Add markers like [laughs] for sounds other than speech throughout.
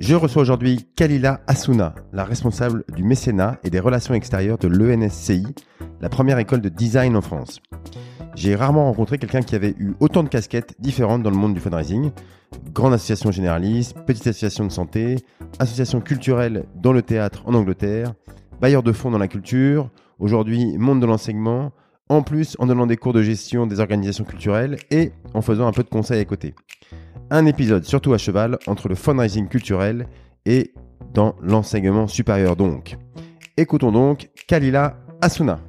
Je reçois aujourd'hui Kalila Asuna, la responsable du mécénat et des relations extérieures de l'ENSCI, la première école de design en France. J'ai rarement rencontré quelqu'un qui avait eu autant de casquettes différentes dans le monde du fundraising. Grande association généraliste, petite association de santé, association culturelle dans le théâtre en Angleterre, bailleur de fonds dans la culture, aujourd'hui monde de l'enseignement, en plus en donnant des cours de gestion des organisations culturelles et en faisant un peu de conseils à côté. Un épisode surtout à cheval entre le fundraising culturel et dans l'enseignement supérieur donc. Écoutons donc Kalila Asuna.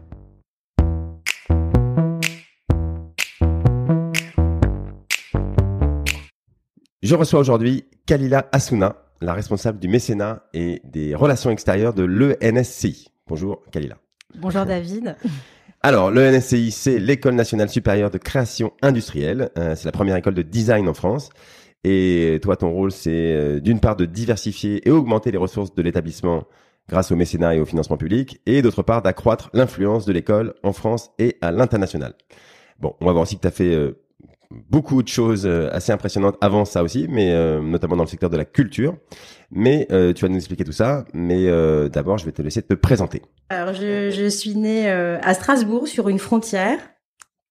Je reçois aujourd'hui Kalila Asuna, la responsable du mécénat et des relations extérieures de l'ENSCI. Bonjour Kalila. Bonjour David. Alors, le NSCI, c'est l'École nationale supérieure de création industrielle. Euh, c'est la première école de design en France. Et toi, ton rôle, c'est euh, d'une part de diversifier et augmenter les ressources de l'établissement grâce au mécénat et au financement public, et d'autre part d'accroître l'influence de l'école en France et à l'international. Bon, on va voir aussi que tu as fait euh, beaucoup de choses euh, assez impressionnantes avant ça aussi, mais euh, notamment dans le secteur de la culture. Mais euh, tu vas nous expliquer tout ça. Mais d'abord, je vais te laisser te présenter. Alors, je, suis née à Strasbourg, sur une frontière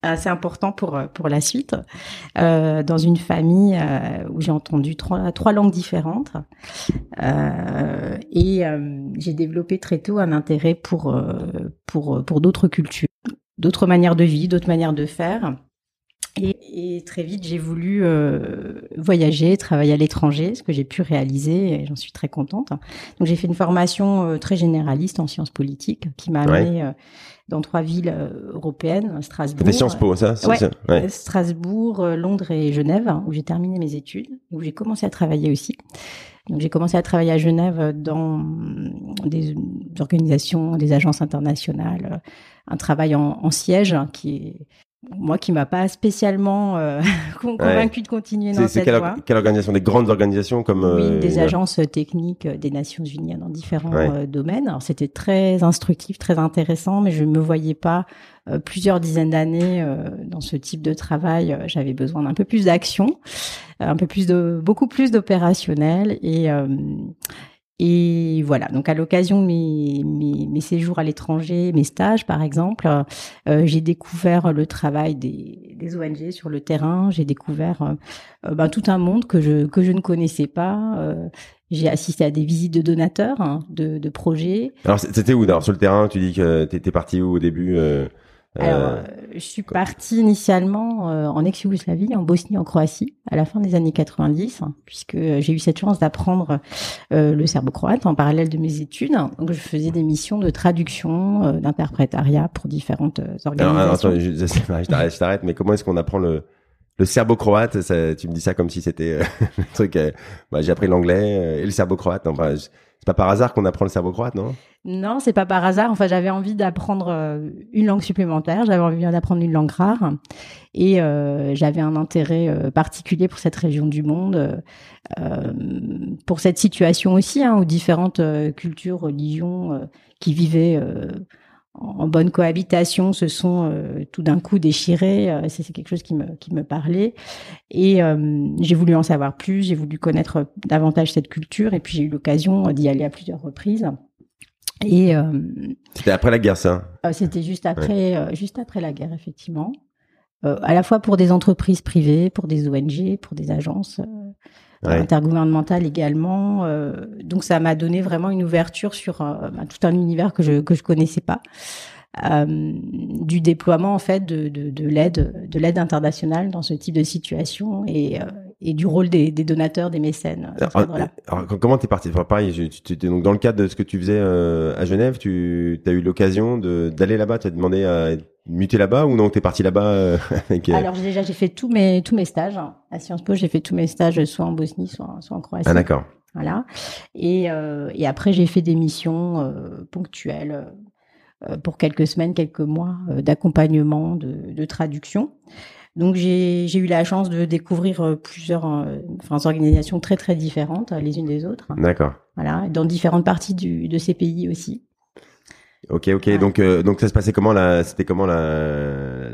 assez important pour pour la suite, dans une famille où j'ai entendu trois trois langues différentes et j'ai développé très tôt un intérêt pour pour pour d'autres cultures, d'autres manières de vie, d'autres manières de faire. Et, très vite, j'ai voulu euh, voyager, travailler à l'étranger, ce que j'ai pu réaliser et j'en suis très contente. Donc j'ai fait une formation euh, très généraliste en sciences politiques qui m'a amené euh, dans trois villes européennes, Strasbourg. Des Sciences Po, ça, ouais, Strasbourg, Londres et Genève, où j'ai terminé mes études, où j'ai commencé à travailler aussi. Donc j'ai commencé à travailler à Genève dans des organisations, des agences internationales, un travail en, en siège qui est moi qui m'a pas spécialement euh, [laughs] convaincu de continuer dans cette quelle, voie. quelle organisation? Des grandes organisations comme oui, euh, des agences techniques des Nations Unies dans différents euh, domaines. Alors c'était très instructif, très intéressant, mais je me voyais pas plusieurs dizaines d'années dans ce type de travail. J'avais besoin d'un peu plus d'action, un peu plus de beaucoup plus d'opérationnel et et voilà, donc à l'occasion de mes, mes, séjours à l'étranger, mes stages par exemple, euh, j'ai découvert le travail des, ONG sur le terrain, j'ai découvert euh, euh, ben, tout un monde que je, que je ne connaissais pas. J'ai assisté à des visites de donateurs, hein, de, projets. Alors c'était où? Alors sur le terrain, tu dis que tu étais parti où au début alors, euh, je suis partie initialement euh, en ex-Yougoslavie, en Bosnie, en Croatie, à la fin des années 90, hein, puisque j'ai eu cette chance d'apprendre euh, le serbo-croate en parallèle de mes études. Donc, je faisais des missions de traduction, d'interprétariat pour différentes organisations. Alors, attends, je, [laughs] je t'arrête, mais comment est-ce qu'on apprend le, le serbo-croate? Tu me dis ça comme si c'était [laughs] le truc. Bah, j'ai appris l'anglais et le serbo-croate. Enfin, c'est pas par hasard qu'on apprend le serbo-croate, non? Non, c'est pas par hasard. Enfin, j'avais envie d'apprendre euh, une langue supplémentaire. J'avais envie d'apprendre une langue rare, et euh, j'avais un intérêt euh, particulier pour cette région du monde, pour cette situation aussi, hein, où différentes cultures, religions qui vivaient en bonne cohabitation se sont euh, tout d'un coup déchirés. Euh, c'est quelque chose qui me, qui me parlait. Et euh, j'ai voulu en savoir plus, j'ai voulu connaître davantage cette culture, et puis j'ai eu l'occasion d'y aller à plusieurs reprises. Et c'était après la guerre, ça C'était juste après, juste après la guerre, effectivement. à la fois pour des entreprises privées, pour des ONG, pour des agences intergouvernemental également. Euh, donc ça m'a donné vraiment une ouverture sur euh, bah, tout un univers que je que je connaissais pas. Euh, du déploiement en fait de, de, de l'aide de l'aide internationale dans ce type de situation et, et du rôle des, des, donateurs des mécènes alors, alors, comment t'es parti? Enfin, pareil tu, donc dans le cadre de ce que tu faisais à Genève tu as eu l'occasion d'aller là-bas tu as demandé à muté là-bas ou non? T'es parti là-bas euh, [laughs] avec... Euh, Alors déjà j'ai fait tous mes tous mes stages à Sciences Po, j'ai fait tous mes stages soit en Bosnie, soit, soit en Croatie. Ah d'accord. Voilà. Et, euh, et après j'ai fait des missions euh, ponctuelles pour quelques semaines, quelques mois d'accompagnement, de, de, traduction. Donc j'ai eu la chance de découvrir plusieurs enfin, organisations très très différentes les unes des autres. D'accord. Voilà, dans différentes parties du, de ces pays aussi. Ok, ok. Donc, euh, donc ça se passait comment là C'était comment la,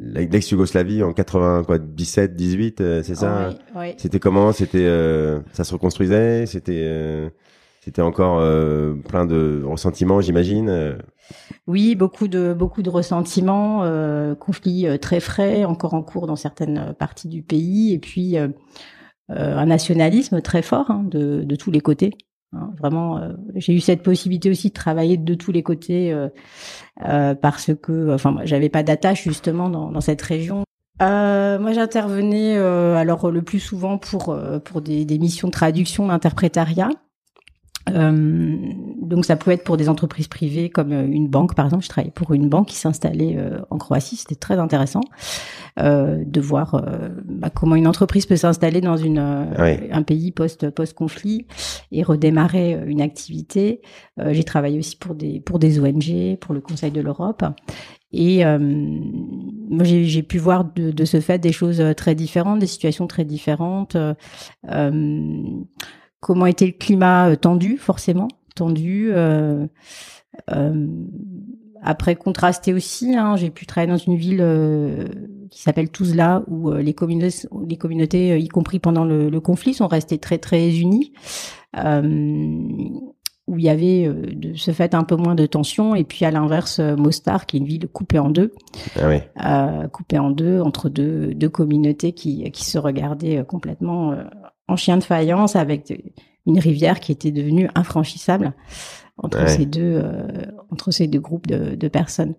l'ex-Yougoslavie en 80 quoi 17, 18, euh, c'est ça? Oui, oui. C'était comment? C'était euh, ça se reconstruisait? C'était c'était encore plein de ressentiments, j'imagine. Oui, beaucoup de beaucoup de ressentiments, conflits très frais, encore en cours dans certaines parties du pays, et puis un nationalisme très fort hein, de, de tous les côtés. Hein, vraiment, euh, j'ai eu cette possibilité aussi de travailler de tous les côtés euh, euh, parce que, enfin, j'avais pas d'attache justement dans, cette région. moi, j'intervenais alors le plus souvent pour pour des missions de traduction, d'interprétariat. Euh, donc ça pouvait être pour des entreprises privées comme euh, une banque par exemple. Je travaillais pour une banque qui s'installait euh, en Croatie. C'était très intéressant euh, de voir bah, comment une entreprise peut s'installer dans une un pays post post conflit et redémarrer une activité. J'ai travaillé aussi pour des pour des ONG, pour le Conseil de l'Europe. Et moi, j'ai pu voir de, de, ce fait des choses très différentes, des situations très différentes. Euh, comment était le climat euh, tendu, forcément, tendu. Euh, euh, après, contrasté aussi, hein, j'ai pu travailler dans une ville qui s'appelle Tuzla, où les communautés, les communautés, y compris pendant le, conflit, sont restées très très unies. où il y avait de ce fait un peu moins de tension, et puis à l'inverse, Mostar, qui est une ville coupée en deux, ah coupée en deux entre deux, deux communautés qui, qui se regardaient complètement en chien de faïence avec une rivière qui était devenue infranchissable entre ces deux euh, entre ces deux groupes de, de personnes.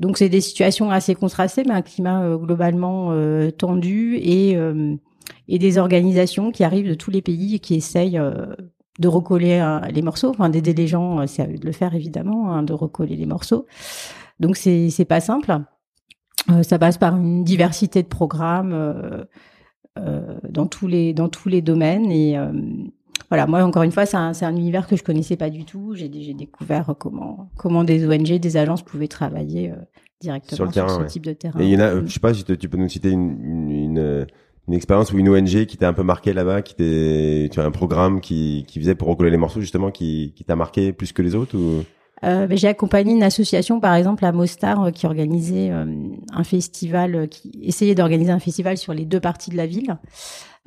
Donc c'est des situations assez contrastées, mais un climat euh, globalement euh, tendu et et des organisations qui arrivent de tous les pays et qui essayent de recoller les morceaux, enfin d'aider les gens, c'est à eux de le faire évidemment, hein, de recoller les morceaux. Donc c'est c'est pas simple. ça passe par une diversité de programmes euh, dans tous les dans tous les domaines et euh, voilà, moi encore une fois, c'est un, un, univers que je connaissais pas du tout. J'ai découvert comment comment des ONG, des agences pouvaient travailler euh, directement sur, le terrain, ce type de terrain. Et il y en a, je sais pas si tu peux nous citer une, une, une, expérience ou une ONG qui t'a un peu marqué là-bas, qui tu as un programme qui, qui faisait pour recoller les morceaux justement, qui, qui t'a marqué plus que les autres ou? Euh, j'ai accompagné une association, par exemple, à Mostar, euh, qui organisait euh, un festival, qui essayait d'organiser un festival sur les deux parties de la ville,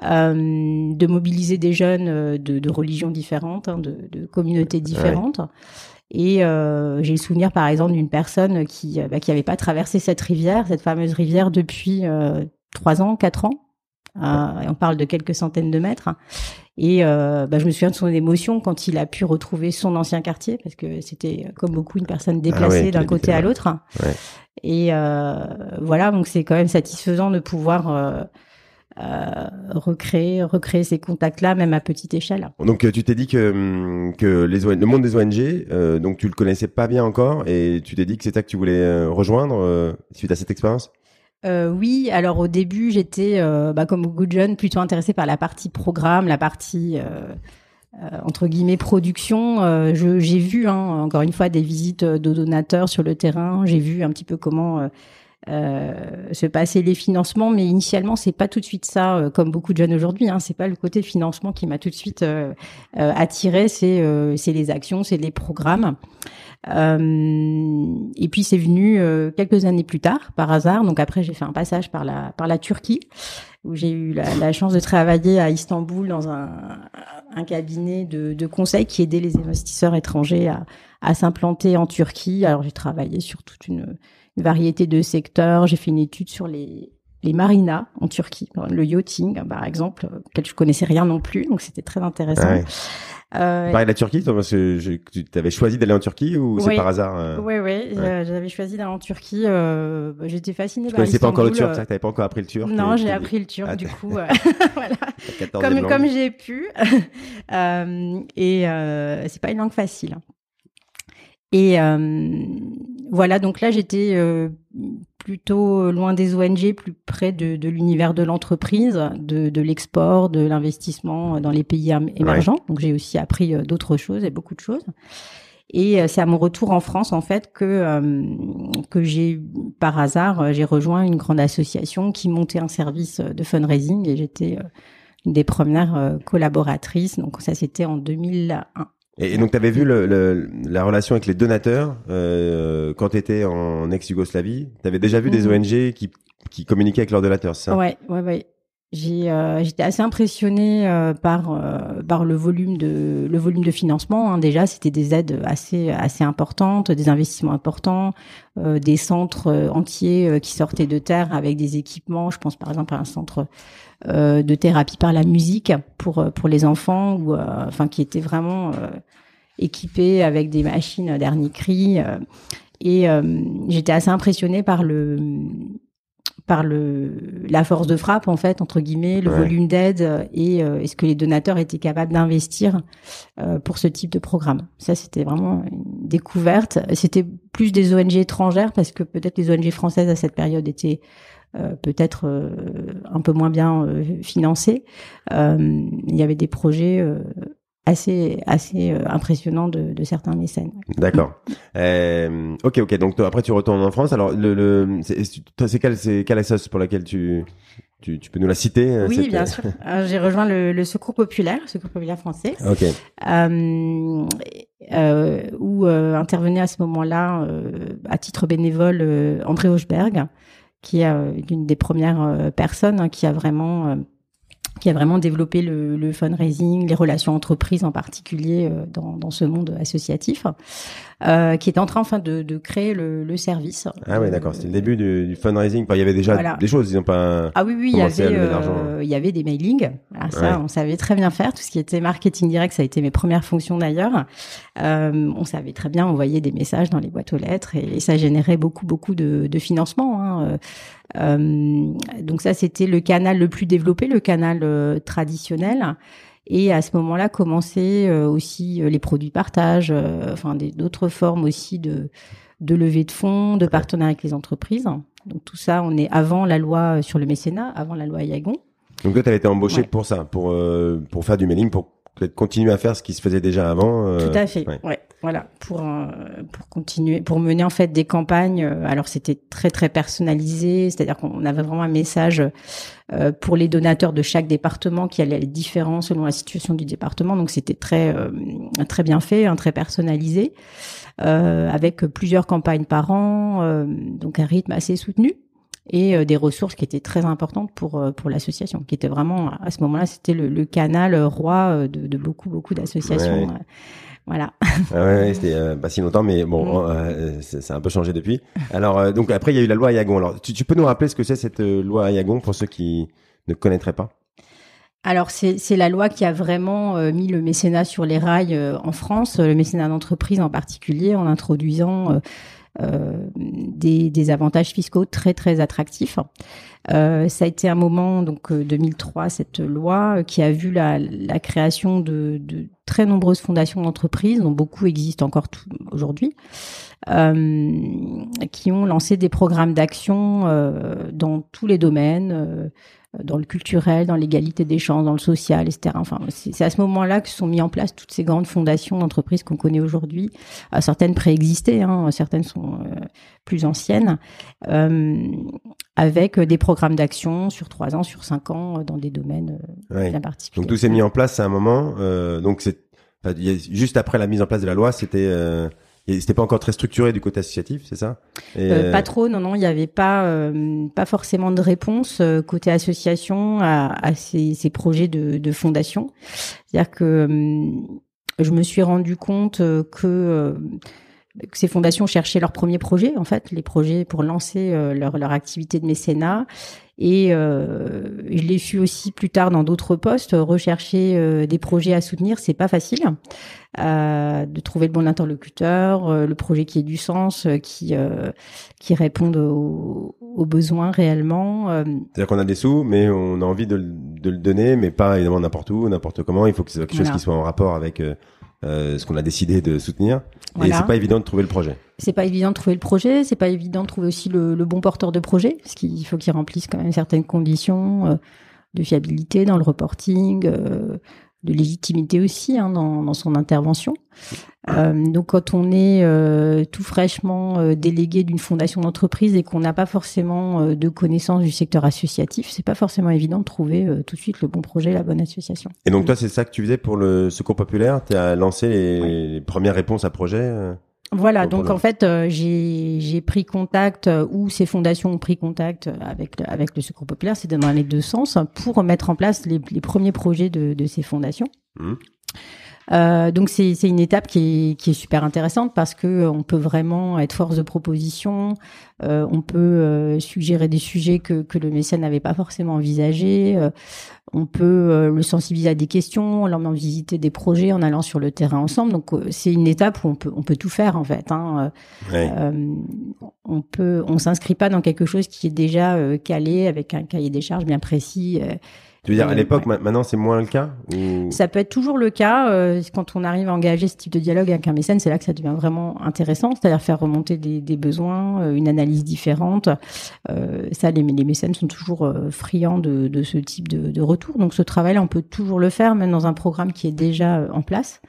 de mobiliser des jeunes de, de religions différentes, hein, de, de, communautés différentes. Et j'ai le souvenir, par exemple, d'une personne qui bah, qui n'avait pas traversé cette rivière, cette fameuse rivière, depuis trois ans, quatre ans. Euh, on parle de quelques centaines de mètres. Et euh, bah, je me souviens de son émotion quand il a pu retrouver son ancien quartier, parce que c'était comme beaucoup une personne ah déplacée d'un côté à l'autre. Et euh, voilà, donc c'est quand même satisfaisant de pouvoir recréer, recréer ces contacts-là, même à petite échelle. Donc tu t'es dit que hum, que les le monde des ONG, donc tu le connaissais pas bien encore, et tu t'es dit que c'est ça que tu voulais rejoindre suite à cette expérience? Euh, oui, alors au début, j'étais, euh, bah, comme beaucoup de jeunes, plutôt intéressée par la partie programme, la partie euh, entre guillemets production. j'ai vu, hein, encore une fois, des visites de donateurs sur le terrain. J'ai vu un petit peu comment se passaient les financements, mais initialement, c'est pas tout de suite ça, comme beaucoup de jeunes aujourd'hui. Hein, c'est pas le côté financement qui m'a tout de suite attiré. C'est c'est les actions, c'est les programmes. Euh, et puis c'est venu euh, quelques années plus tard, par hasard. Donc après, j'ai fait un passage par la par la Turquie, où j'ai eu la, la, chance de travailler à Istanbul dans un, un cabinet de, de conseil qui aidait les investisseurs étrangers à, à s'implanter en Turquie. Alors j'ai travaillé sur toute une, une variété de secteurs. J'ai fait une étude sur les les marinas en Turquie, le yachting par exemple, auquel je connaissais rien non plus, donc c'était très intéressant. Ouais. Euh, Pareil la Turquie, que tu avais choisi d'aller en Turquie ou c'est par hasard euh... Oui, oui, j'avais choisi d'aller en Turquie. Euh, J'étais fascinée tu par connaissais pas encore le turc, t'avais pas encore appris le turc Non, j'ai appris le turc, ah, du coup, [laughs] euh, [laughs] voilà. comme comme j'ai pu. [laughs] euh, et euh, c'est pas une langue facile. Et euh, voilà, donc là j'étais euh, plutôt loin des ONG, plus près de, de l'univers de l'entreprise, de, de l'export, de l'investissement dans les pays émergents. Donc j'ai aussi appris euh, d'autres choses et beaucoup de choses. Et c'est à mon retour en France en fait que que j'ai par hasard j'ai rejoint une grande association qui montait un service de fundraising et j'étais une des premières collaboratrices. Donc ça c'était en 2001. Et, donc, tu avais vu le, la relation avec les donateurs euh, quand tu étais en ex-Yougoslavie? Tu avais déjà vu des mhm. ONG qui, qui communiquaient avec leurs donateurs, ça? Ouais, ouais, ouais. J'ai, euh, j'étais assez impressionnée euh, par euh, par le volume de le volume de financement. Hein. Déjà, c'était des aides assez assez importantes, des investissements importants, euh, des centres entiers qui sortaient de terre avec des équipements. Je pense par exemple à un centre de thérapie par la musique pour pour les enfants, ou enfin qui était vraiment équipé avec des machines dernier cri. et j'étais assez impressionnée par le par le la force de frappe en fait entre guillemets le volume d'aide et euh, est-ce que les donateurs étaient capables d'investir euh, pour ce type de programme? Ça c'était vraiment une découverte. C'était plus des ONG étrangères parce que peut-être les ONG françaises à cette période étaient euh, peut-être un peu moins bien financées. Il y avait des projets assez assez euh, impressionnant de, de certains mécènes. D'accord. Euh, ok ok donc après tu retournes en France alors le, le c'est quelle c'est quelle association pour laquelle tu tu, tu, peux nous la citer euh, Oui, bien sûr. [laughs] J'ai rejoint le, le, Secours populaire, le Secours populaire français, Ok. euh, euh, où euh, intervenait à ce moment-là, à titre bénévole, André Hochberg, qui est une des premières personnes hein, qui a vraiment qui a vraiment développé le, le fundraising, les relations entreprises en particulier euh, dans, dans ce monde associatif, euh, qui est en train enfin de, de créer le, le, service. Ah oui, d'accord. C'était le début du, du fundraising. il y avait déjà des choses, ils n'ont pas. Ah oui, oui, il y avait, euh, il y avait des mailings. Alors ça, on savait très bien faire. Tout ce qui était marketing direct, ça a été mes premières fonctions d'ailleurs. Euh, on savait très bien envoyer des messages dans les boîtes aux lettres et, et ça générait beaucoup, beaucoup de, de financement. Hein. Euh, donc ça, c'était le canal le plus développé, le canal euh, traditionnel. Et à ce moment-là, commençaient euh, aussi les produits partage, enfin d'autres formes aussi de, de levée de fonds, de partenariat avec les entreprises. Donc tout ça, on est avant la loi sur le mécénat, avant la loi Yagon. Donc toi, tu as été embauché pour ça, pour pour faire du mailing, pour peut-être continuer à faire ce qui se faisait déjà avant. Tout à fait. ouais. Voilà, pour euh, pour continuer, pour mener en fait des campagnes. Euh, alors c'était très très personnalisé, c'est-à-dire qu'on avait vraiment un message euh, pour les donateurs de chaque département qui allait être différent selon la situation du département. Donc c'était très très bien fait, hein, très personnalisé, avec plusieurs campagnes par an, donc un rythme assez soutenu et des ressources qui étaient très importantes pour pour l'association, qui était vraiment à ce moment-là c'était le, le, canal roi de, de beaucoup beaucoup d'associations. Voilà. Ah ouais, c'était euh, pas si longtemps, mais bon, mm. euh, ça a un peu changé depuis. Alors, euh, donc après, il y a eu la loi Ayagon. Alors, tu, tu peux nous rappeler ce que c'est cette loi Ayagon pour ceux qui ne connaîtraient pas? Alors c'est la loi qui a vraiment mis le mécénat sur les rails en France, le mécénat d'entreprise en particulier, en introduisant des, des, avantages fiscaux très très attractifs. Euh, ça a été un moment, donc 2003, euh, cette loi euh, qui a vu la, la création de, de, très nombreuses fondations d'entreprises, dont beaucoup existent encore aujourd'hui, euh, qui ont lancé des programmes d'action euh, dans tous les domaines, dans le culturel, dans l'égalité des chances, dans le social, etc. Enfin, c'est à ce moment-là que sont mis en place toutes ces grandes fondations d'entreprises qu'on connaît aujourd'hui. Euh, certaines préexistaient, hein, certaines sont euh, plus anciennes, euh, avec des programmes d'action sur trois ans, sur cinq ans, dans des domaines bien particuliers. Donc tout s'est mis en place à un moment. donc c'est juste après la mise en place de la loi, c'était c'était pas encore très structuré du côté associatif, c'est ça? Euh, Pas trop, non, non, il n'y avait pas, euh, pas forcément de réponse euh, côté association à, à ces, ces, projets de, de fondation. C'est-à-dire que je me suis rendu compte que que ces fondations cherchaient leurs premiers projets, en fait, les projets pour lancer leur, leur activité de mécénat. Et euh, je l'ai su aussi plus tard dans d'autres postes. Rechercher euh, des projets à soutenir, c'est pas facile. Euh, de trouver le bon interlocuteur, euh, le projet qui ait du sens, euh, qui qui réponde aux, aux besoins réellement. C'est-à-dire qu'on a des sous, mais on a envie de, de le donner, mais pas évidemment n'importe où, n'importe comment. Il faut que ce soit quelque chose qui soit en rapport avec euh, ce qu'on a décidé de soutenir. Et c'est pas évident de trouver le projet. C'est pas évident de trouver le projet, c'est pas évident de trouver aussi le, le bon porteur de projet, parce qu'il faut qu'il remplisse quand même certaines conditions euh, de fiabilité dans le reporting, euh, de légitimité aussi hein, dans, dans, son intervention. Euh, donc quand on est euh, tout fraîchement euh, délégué d'une fondation d'entreprise et qu'on n'a pas forcément de connaissances du secteur associatif, c'est pas forcément évident de trouver tout de suite le bon projet, la bonne association. Et donc toi, c'est ça que tu faisais pour le Secours populaire? Tu as lancé les, les, premières réponses à projet voilà, donc en fait, euh, j'ai pris contact, euh, ou ces fondations ont pris contact avec, avec le Secours populaire, c'est dans les deux sens, pour mettre en place les, les premiers projets de, de ces fondations. Mmh. Euh, donc c'est une étape qui est, qui est, super intéressante parce que euh, on peut vraiment être force de proposition, euh, on peut suggérer des sujets que, que le mécène n'avait pas forcément envisagés, euh, on peut le sensibiliser à des questions, l'emmener visiter des projets en allant sur le terrain ensemble. Donc c'est une étape où on peut on peut tout faire en fait. Hein. on peut on s'inscrit pas dans quelque chose qui est déjà calé avec un cahier des charges bien précis. Tu veux dire, à l'époque, maintenant, c'est moins le cas Ça peut être toujours le cas. Euh, quand on arrive à engager ce type de dialogue avec un mécène, c'est là que ça devient vraiment intéressant, c'est-à-dire faire remonter des, des besoins, euh, une analyse différente. Euh, ça, les, les, mécènes sont toujours euh, friands de, de, ce type de, de retour. Donc, ce travail-là, on peut toujours le faire, même dans un programme qui est déjà en place.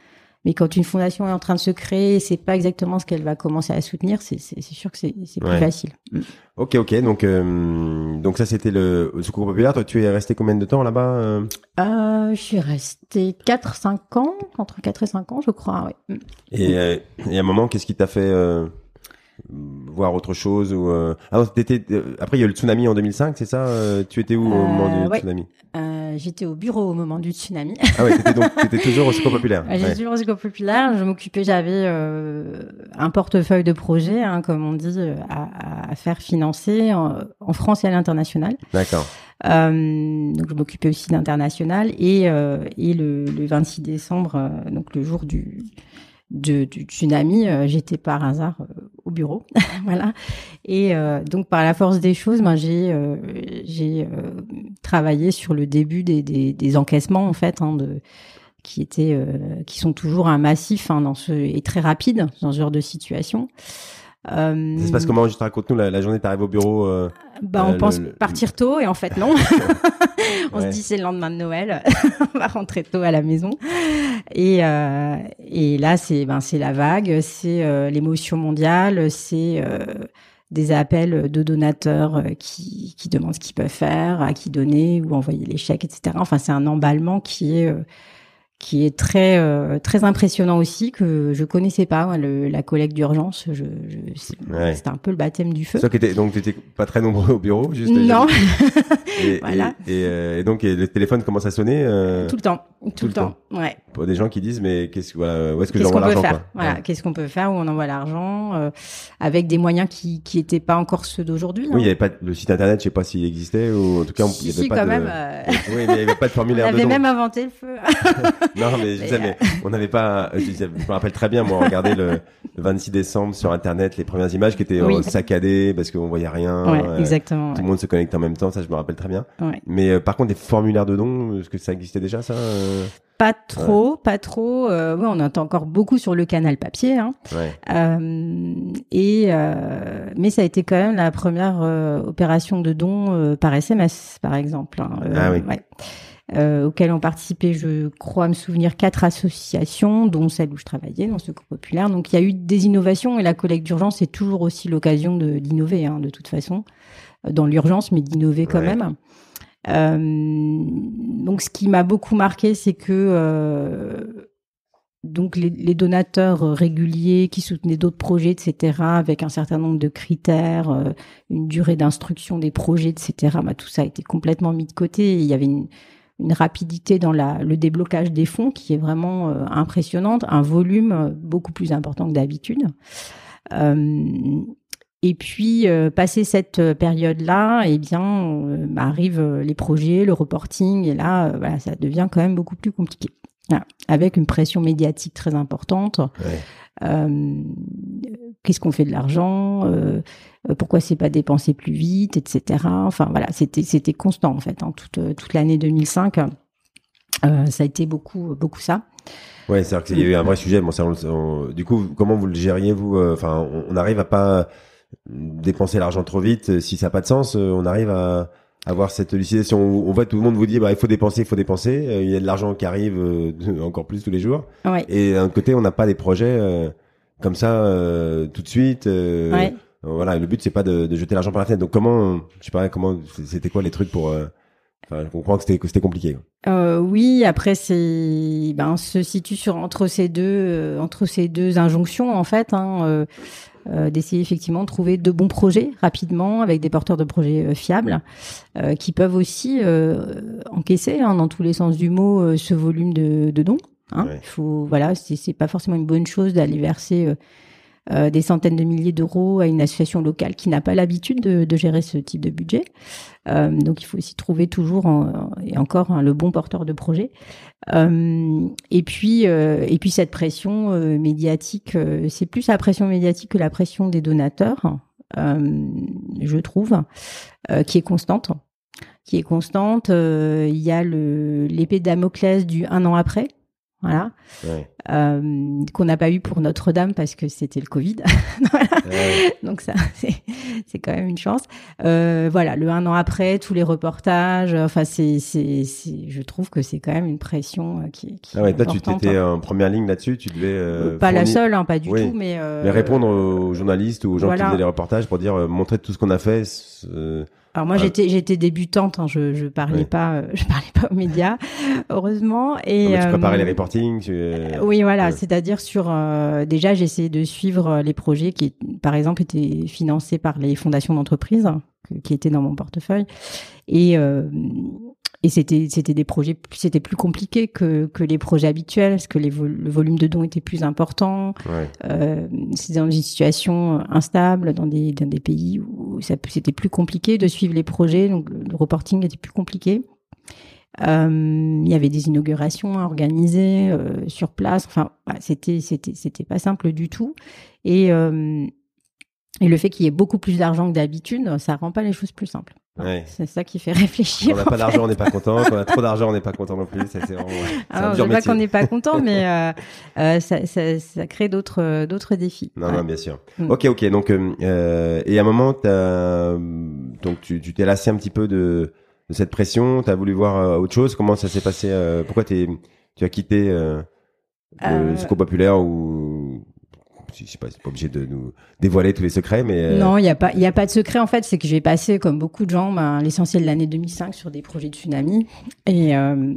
Mais quand une fondation est en train de se créer, c'est pas exactement ce qu'elle va commencer à soutenir. C'est sûr que c'est plus facile. Mm. Ok, ok. Donc, euh, donc ça, c'était le, Secours populaire. Toi, tu es resté combien de temps là-bas euh, euh, Je suis resté 4-5 ans, entre 4 et 5 ans, je crois. Mm. Et, et à un moment, qu'est-ce qui t'a fait voir autre chose ou euh... ah, étais... Euh, après il y a eu le tsunami en 2005 c'est ça euh, tu étais où au moment du tsunami? J'étais au bureau au moment du tsunami. Ah ouais t'étais donc [laughs] t'étais toujours au Secours populaire j'étais ouais. toujours au Secours populaire. Je m'occupais j'avais un portefeuille de projets hein, comme on dit à, à faire financer en, en, France et à l'international. D'accord. Donc je m'occupais aussi d'international et, et le, le 26 décembre donc le jour du de, du tsunami, euh, j'étais par hasard euh, au bureau, [laughs] voilà. Et euh, donc par la force des choses, ben j'ai j'ai travaillé sur le début des, des, des encaissements en fait, hein, de qui étaient qui sont toujours un massif hein, dans ce et très rapide dans ce genre de situation. Euh, ça se passe comment? Juste raconte-nous la, la journée. T'arrives au bureau. Euh, bah, on pense partir tôt et en fait non. [laughs] [laughs] [laughs] on se dit c'est le lendemain de Noël, [laughs] on va rentrer tôt à la maison. Et euh, et là c'est ben c'est la vague, c'est euh, l'émotion mondiale, c'est euh, des appels de donateurs qui qui demandent ce qu'ils peuvent faire, à qui donner ou envoyer les chèques, etc. Enfin c'est un emballement qui est qui est très euh, très impressionnant aussi que je connaissais pas le, la collecte d'urgence je, je ouais. c'était un peu le baptême du feu ça qui était donc t'étais pas très nombreux au bureau juste non [laughs] et, voilà. et, euh, et, donc et le téléphone commence à sonner euh... tout le temps tout, tout le temps. temps. ouais pour des gens qui disent mais qu'est-ce voilà où est-ce que qu j'envoie l'argent quoi voilà ouais. qu'est-ce qu'on peut faire où on envoie l'argent euh, avec des moyens qui qui étaient pas encore ceux d'aujourd'hui oui il y avait pas le site internet je sais pas s'il existait ou en tout cas il y avait si, pas quand de même, euh... oui mais il y avait pas de [laughs] formulaire on avait même inventé le feu [laughs] non, mais je disais, mais on n'avait pas. Je, disais, je, me rappelle très bien, moi, regarder le, le 26 décembre sur Internet les premières images qui étaient oui. saccadées parce qu'on voyait rien. Ouais, euh, exactement. Tout ouais. le monde se connectait en même temps, ça je me rappelle très bien. Ouais. Mais euh, par contre, des formulaires de dons, est-ce que ça existait déjà, ça euh? Pas trop, pas trop. Euh, ouais, on entend encore beaucoup sur le canal papier. Hein. Ouais. Euh, et euh, mais ça a été quand même la première euh, opération de don euh, par SMS, par exemple. Hein. ah oui. Euh, auquel ont participé, je crois me souvenir, quatre associations, dont celle où je travaillais, dans ce groupe populaire. Donc il y a eu des innovations et la collecte d'urgence est toujours aussi l'occasion d'innover, hein, de toute façon, dans l'urgence, mais d'innover quand Ouais. même. Euh, donc ce qui m'a beaucoup marqué, c'est que euh, donc les, les, donateurs réguliers qui soutenaient d'autres projets, etc., avec un certain nombre de critères, euh, une durée d'instruction des projets, etc., bah, tout ça a été complètement mis de côté. Il y avait une, une rapidité dans la, le déblocage des fonds qui est vraiment euh, impressionnante, un volume euh, beaucoup plus important que d'habitude. Euh, et puis, euh, passé cette période-là, eh bien, euh, bah, arrivent les projets, le reporting, et là, voilà, ça devient quand même beaucoup plus compliqué. Voilà. Avec une pression médiatique très importante. Ouais. Qu'est-ce qu'on fait de l'argent? Pourquoi c'est pas dépensé plus vite, etc. Enfin voilà, c'était c'était constant en fait, hein, toute toute l'année 2005. Euh, ça a été beaucoup beaucoup ça. Ouais, c'est-à-dire qu'il y a eu un vrai sujet. Bon, ça, on, on, du coup, comment vous le gériez vous Enfin, on, on, arrive à pas dépenser l'argent trop vite si ça n'a pas de sens. On arrive à avoir cette lucidation on voit tout le monde vous dit bah il faut dépenser il faut dépenser euh, il y a de l'argent qui arrive euh, [laughs] encore plus tous les jours et d'un côté on n'a pas des projets euh, comme ça tout de suite voilà le but c'est pas de, de jeter l'argent par la fenêtre donc comment je sais pas comment c'était quoi les trucs pour Enfin, je comprends que c'était c'était compliqué. oui, après c'est ben on se situe sur entre ces deux entre ces deux injonctions en fait. Hein, euh, d'essayer effectivement de trouver de bons projets rapidement avec des porteurs de projets euh, fiables euh, qui peuvent aussi encaisser hein, dans tous les sens du mot ce volume de, de dons. Hein. Il faut voilà, c'est pas forcément une bonne chose d'aller verser euh, des centaines de milliers d'euros à une association locale qui n'a pas l'habitude de, gérer ce type de budget. Euh, donc il faut aussi trouver toujours et encore hein, le bon porteur de projet. Euh, et puis et puis cette pression médiatique, c'est plus la pression médiatique que la pression des donateurs, je trouve, qui est constante qui est constante. Il y a l'épée Damoclès du un an après, voilà, euh, qu'on n'a pas eu pour Notre-Dame parce que c'était le Covid. [laughs] Donc ça, [laughs] c'est quand même une chance. Euh, voilà, le un an après, tous les reportages. Enfin, c'est, c'est, je trouve que c'est quand même une pression euh, qui, qui ah ouais, là, tu étais en première ligne là-dessus. Tu devais euh, pas la seule, hein, pas du tout, mais mais répondre aux journalistes ou aux gens qui faisaient les reportages pour dire montrer tout ce qu'on a fait. Alors moi j'étais j'étais débutante, hein, je je parlais pas euh, [laughs] je parlais pas aux médias heureusement et tu préparais les euh, reportings. Euh, oui voilà, c'est-à-dire sur déjà essayé de suivre les projets qui par exemple étaient financés par les fondations d'entreprise qui étaient dans mon portefeuille et et c'était c'était des projets c'était plus compliqué que que les projets habituels parce que les le volume de dons était plus important. Euh, c'était dans une situation instable dans des dans des pays où ça c'était plus compliqué de suivre les projets donc le, reporting était plus compliqué. Euh, il y avait des inaugurations à organiser euh, sur place. Enfin c'était c'était c'était pas simple du tout. Et euh, et le fait qu'il y ait beaucoup plus d'argent que d'habitude ça rend pas les choses plus simples c'est ça qui fait [laughs] réfléchir. Quand on n'a pas d'argent, on n'est pas content. Quand on a trop d'argent, on n'est pas content non plus. C'est vraiment. Alors, je pas qu'on n'est pas content, [laughs] mais euh, euh, ça, ça, ça, crée d'autres d'autres défis. Non, non, bien sûr. Mm. Ok, ok. Donc, euh, et à un moment, as, donc tu tu t'es lassé un petit peu de, de cette pression. Tu as voulu voir autre chose. Comment ça s'est passé Pourquoi t'es tu as quitté le Secours populaire ou je sais pas, pas obligé de nous dévoiler tous les secrets, mais euh, non, il y a pas, il y a pas de secret en fait. C'est que j'ai passé, comme beaucoup de gens, ben, l'essentiel de l'année 2005 sur des projets de tsunami, et euh,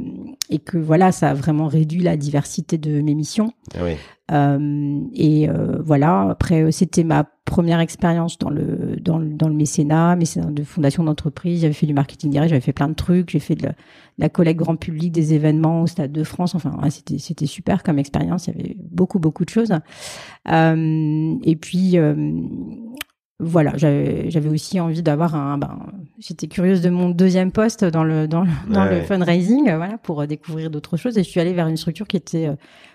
et que voilà, ça a vraiment réduit la diversité de mes missions. Ah oui. Euh, et euh, voilà. Après, euh, c'était ma première expérience dans le dans le, dans le mécénat, mécénat de fondation d'entreprise. J'avais fait du marketing direct, j'avais fait plein de trucs. J'ai fait de la, collecte grand public, des événements au Stade de France. Enfin, c'était c'était super comme expérience. Il y avait beaucoup beaucoup de choses. Euh, et puis voilà, j'avais aussi envie d'avoir un. Ben, J'étais curieuse de mon deuxième poste dans le dans, dans le fundraising, voilà, pour découvrir d'autres choses. Et je suis allée vers une structure qui était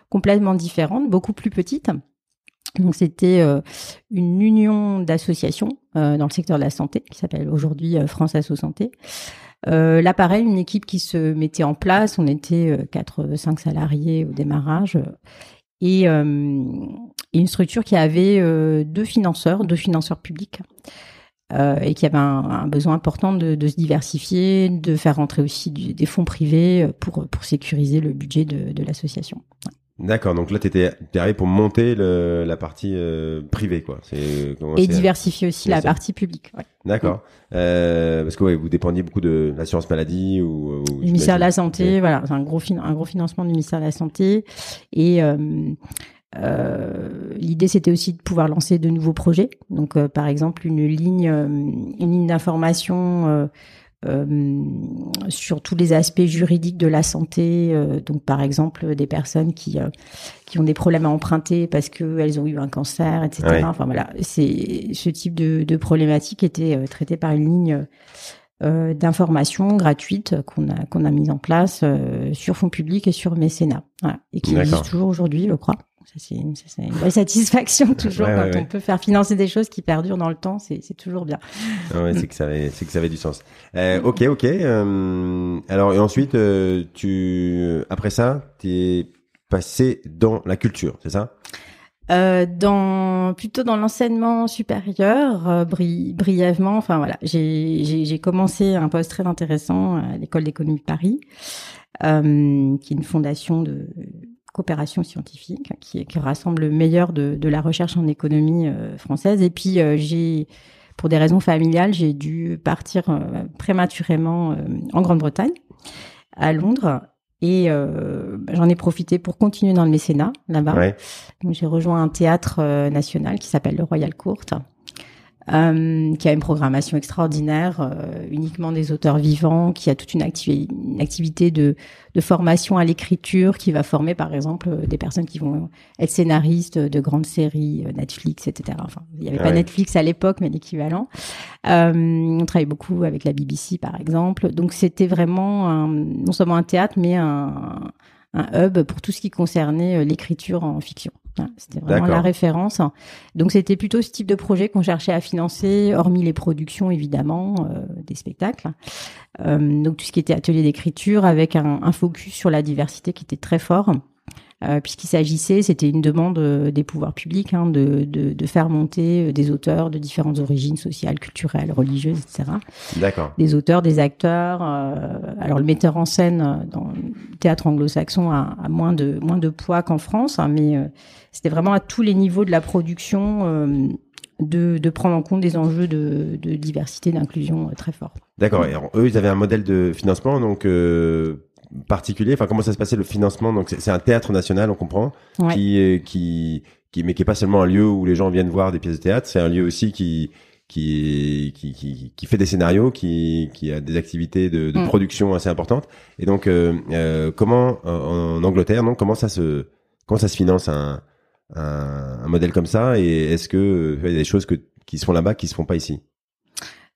complètement différente, beaucoup plus petite. Donc c'était euh, une union d'associations euh, dans le secteur de la santé qui s'appelle aujourd'hui euh, France Asso Santé. là pareil, une équipe qui se mettait en place. On était quatre, cinq salariés au démarrage et, une structure qui avait deux financeurs, deux financeurs publics. et qui avait un, besoin important de, se diversifier, de faire rentrer aussi des fonds privés pour, sécuriser le budget de l'association. D'accord, donc là, tu étais arrivé pour monter le, la partie euh, privée, quoi. Et diversifier aussi la partie publique. Ouais. D'accord. Mm. Euh, parce que ouais, vous dépendiez beaucoup de l'assurance maladie ou, ou ministère de la santé. Voilà, c'est un gros un gros financement du ministère de la santé. Et euh, euh, l'idée, c'était aussi de pouvoir lancer de nouveaux projets. Donc, euh, par exemple, une ligne, une ligne d'information euh, sur tous les aspects juridiques de la santé. Euh, donc, par exemple, des personnes qui euh, qui ont des problèmes à emprunter parce qu'elles ont eu un cancer, etc. Enfin voilà, c'est ce type de, de problématique était traité par une ligne d'information gratuite qu'on a qu'on a mise en place sur fonds publics et sur mécénat, voilà, et qui existe toujours aujourd'hui, je crois c'est une, une, vraie satisfaction [laughs] toujours quand on peut faire financer des choses qui perdurent dans le temps, c'est toujours bien. Ah ouais, c'est que ça avait, c'est que ça avait du sens. Euh, ok, ok. Euh, alors et ensuite, euh, tu après ça, t'es passé dans la culture, c'est ça? Euh, dans plutôt dans l'enseignement supérieur, euh, brièvement. Enfin voilà, j'ai commencé un poste très intéressant à l'école d'économie de Paris, euh, qui est une fondation de coopération scientifique qui, qui rassemble le meilleur de, de, la recherche en économie euh, française. Et puis j'ai pour des raisons familiales, j'ai dû partir prématurément en Grande-Bretagne, à Londres, et euh, j'en ai profité pour continuer dans le mécénat là-bas. Donc j'ai rejoint un théâtre euh, national qui s'appelle le Royal Court, euh, qui a une programmation extraordinaire, euh, uniquement des auteurs vivants, qui a toute une, une activité de, de, formation à l'écriture, qui va former par exemple des personnes qui vont être scénaristes de grandes séries, euh, Netflix, etc. Enfin, il n'y avait pas Netflix à l'époque, mais l'équivalent. Euh, on travaille beaucoup avec la BBC par exemple. Donc c'était vraiment un, non seulement un théâtre, mais un, un hub pour tout ce qui concernait l'écriture en fiction. C'était vraiment la référence. Donc c'était plutôt ce type de projet qu'on cherchait à financer, hormis les productions évidemment euh, des spectacles. Euh, donc tout ce qui était atelier d'écriture avec un, un, focus sur la diversité qui était très fort. Euh, puisqu'il s'agissait, c'était une demande euh, des pouvoirs publics, hein, de, de, de, faire monter euh, des auteurs de différentes origines sociales, culturelles, religieuses, etc. D'accord. Des auteurs, des acteurs. alors le metteur en scène dans le théâtre anglo-saxon a, a, moins de moins de poids qu'en France, hein, mais c'était vraiment à tous les niveaux de la production. De, de, prendre en compte des enjeux de, de diversité, d'inclusion très forts. D'accord. Et eux, ils avaient un modèle de financement, donc euh, particulier Enfin, comment ça se passait le financement? Donc, c'est un théâtre national, on comprend, qui, qui, qui, mais qui est pas seulement un lieu où les gens viennent voir des pièces de théâtre. C'est un lieu aussi qui, qui, qui, qui, qui, fait des scénarios, qui, qui a des activités de, de mm. production assez importantes. Et donc, euh, euh, comment en, Angleterre, non Comment ça se, comment ça se finance un, un, un modèle comme ça? Et est-ce que il y a des choses que, qui se font là-bas qui se font pas ici?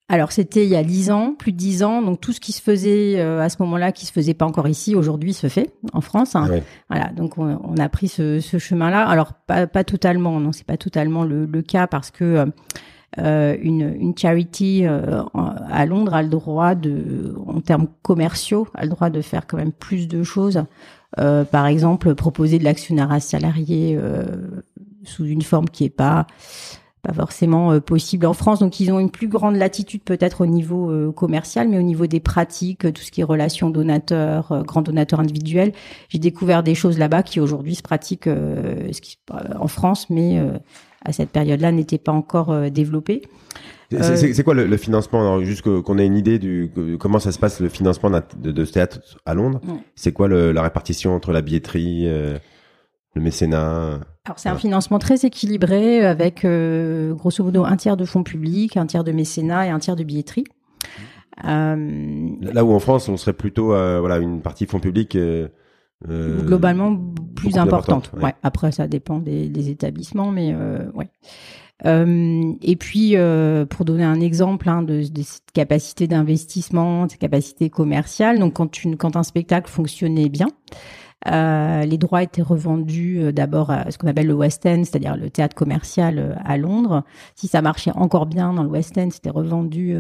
Alors c'était il y a dix ans, plus de dix ans, donc tout ce qui se faisait euh, à ce moment-là, qui se faisait pas encore ici, aujourd'hui se fait en France. Hein. Voilà, donc on, on, a pris ce, ce chemin-là. Alors pas, pas totalement, non, c'est pas totalement le, le, cas parce que euh, une, une charity euh, à Londres a le droit de, en termes commerciaux, a le droit de faire quand même plus de choses. Euh, par exemple, proposer de l'actionnariat salarié sous une forme qui est pas pas forcément euh, possible en France. Donc ils ont une plus grande latitude peut-être au niveau euh, commercial, mais au niveau des pratiques, tout ce qui est relations donateurs, euh, grands donateurs individuels, j'ai découvert des choses là-bas qui aujourd'hui se pratiquent en France, mais à cette période-là n'étaient pas encore développées. C'est quoi le, financement? Juste qu'on ait une idée du comment ça se passe le financement de, de ce théâtre à Londres. C'est quoi la répartition entre la billetterie, le mécénat alors c'est un financement très équilibré avec euh, grosso modo un tiers de fonds publics, un tiers de mécénat et un tiers de billetterie. Euh, Là où en France on serait plutôt euh, voilà une partie fonds publics euh, globalement plus importante. ouais. Après ça dépend des, des établissements, mais ouais. et puis, pour donner un exemple hein, de, de, cette capacité d'investissement, cette capacité commerciale, donc quand, une, quand un spectacle fonctionnait bien, euh, les droits étaient revendus euh, d'abord à ce qu'on appelle le West End, c'est-à-dire le théâtre commercial euh, à Londres. Si ça marchait encore bien dans le West End, c'était revendu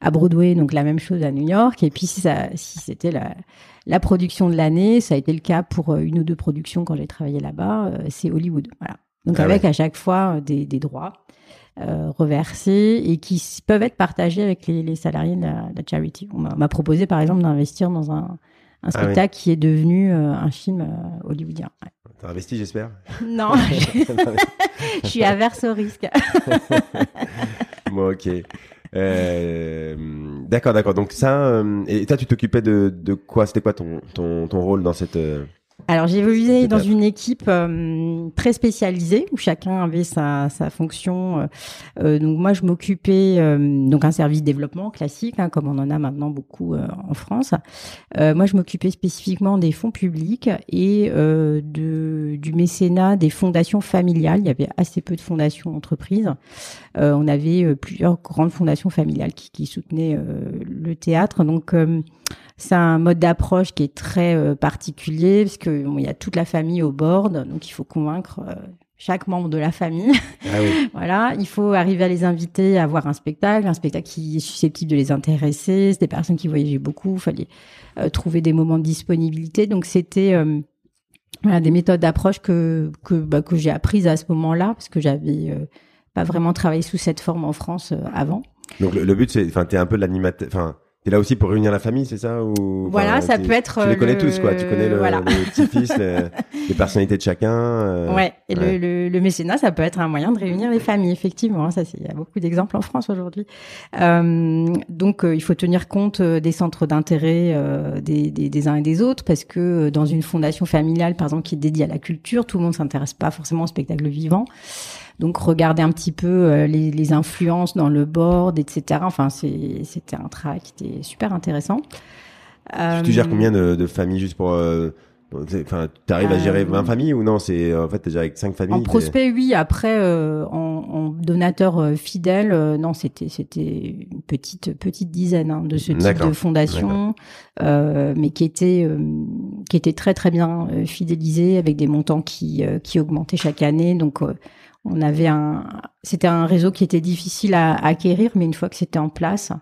à Broadway, donc la même chose à New York. Et puis si, ça, si c'était la, la production de l'année, ça a été le cas pour une ou deux productions quand j'ai travaillé là-bas, c'est Hollywood. Voilà. Donc ah avec à chaque fois des, des droits. Euh, reversés et qui peuvent être partagés avec les, les salariés de la, de la charity. On m'a proposé par exemple d'investir dans un, un ah spectacle qui est devenu euh, un film euh, hollywoodien. Ouais. T'as investi, j'espère? Non, [laughs] [laughs] je suis averse au risque. [laughs] bon, ok. Euh, d'accord, d'accord. Donc ça, et toi, tu t'occupais de, de quoi? C'était quoi ton, ton, ton rôle dans cette alors j'ai évolué dans une équipe euh, très spécialisée où chacun avait sa, sa fonction. Euh, euh donc moi je m'occupais euh, donc un service développement classique hein, comme on en a maintenant beaucoup en France. moi je m'occupais spécifiquement des fonds publics et de du mécénat des fondations familiales. Il y avait assez peu de fondations entreprises. on avait plusieurs grandes fondations familiales qui, qui soutenaient le théâtre. Donc c'est un mode d'approche qui est très euh, particulier parce que il y a toute la famille au bord, donc il faut convaincre euh, chaque membre de la famille. [laughs] Ah voilà, il faut arriver à les inviter à voir un spectacle, un spectacle qui est susceptible de les intéresser. C'est des personnes qui voyageaient beaucoup, il fallait euh, trouver des moments de disponibilité. Donc c'était voilà, des méthodes d'approche que que, bah, que j'ai apprises à ce moment-là parce que j'avais pas vraiment travaillé sous cette forme en France avant. Donc le, le but c'est, enfin, t'es un peu l'animateur, enfin T'es là aussi pour réunir la famille, c'est ça ou Voilà, ça peut être. Tu les connais tous, quoi. Tu connais le, petit-fils, [laughs] les, personnalités de chacun. Euh, ouais. Et Le, le, mécénat, ça peut être un moyen de réunir les familles, effectivement. Ça, il y a beaucoup d'exemples en France aujourd'hui. Euh, donc, euh, il faut tenir compte euh, des centres d'intérêt des, des, des, uns et des autres, parce que dans une fondation familiale, par exemple, qui est dédiée à la culture, tout le monde s'intéresse pas forcément au spectacle vivant. Donc regarder un petit peu euh, les, les, influences dans le board, etc. Enfin, c'était un travail qui était super intéressant. tu gères combien de, de familles juste pour euh, Enfin, tu arrives à gérer 20 euh, familles ou non C'est en fait déjà avec 5 familles. En prospect, oui. Après, euh, en, en, donateur fidèle, non, c'était c'était une petite petite dizaine hein, de ce type de fondation, mais qui était qui était très très bien fidélisé avec des montants qui qui augmentaient chaque année. Donc on avait un, c'était un réseau qui était difficile à, acquérir, mais une fois que c'était en place,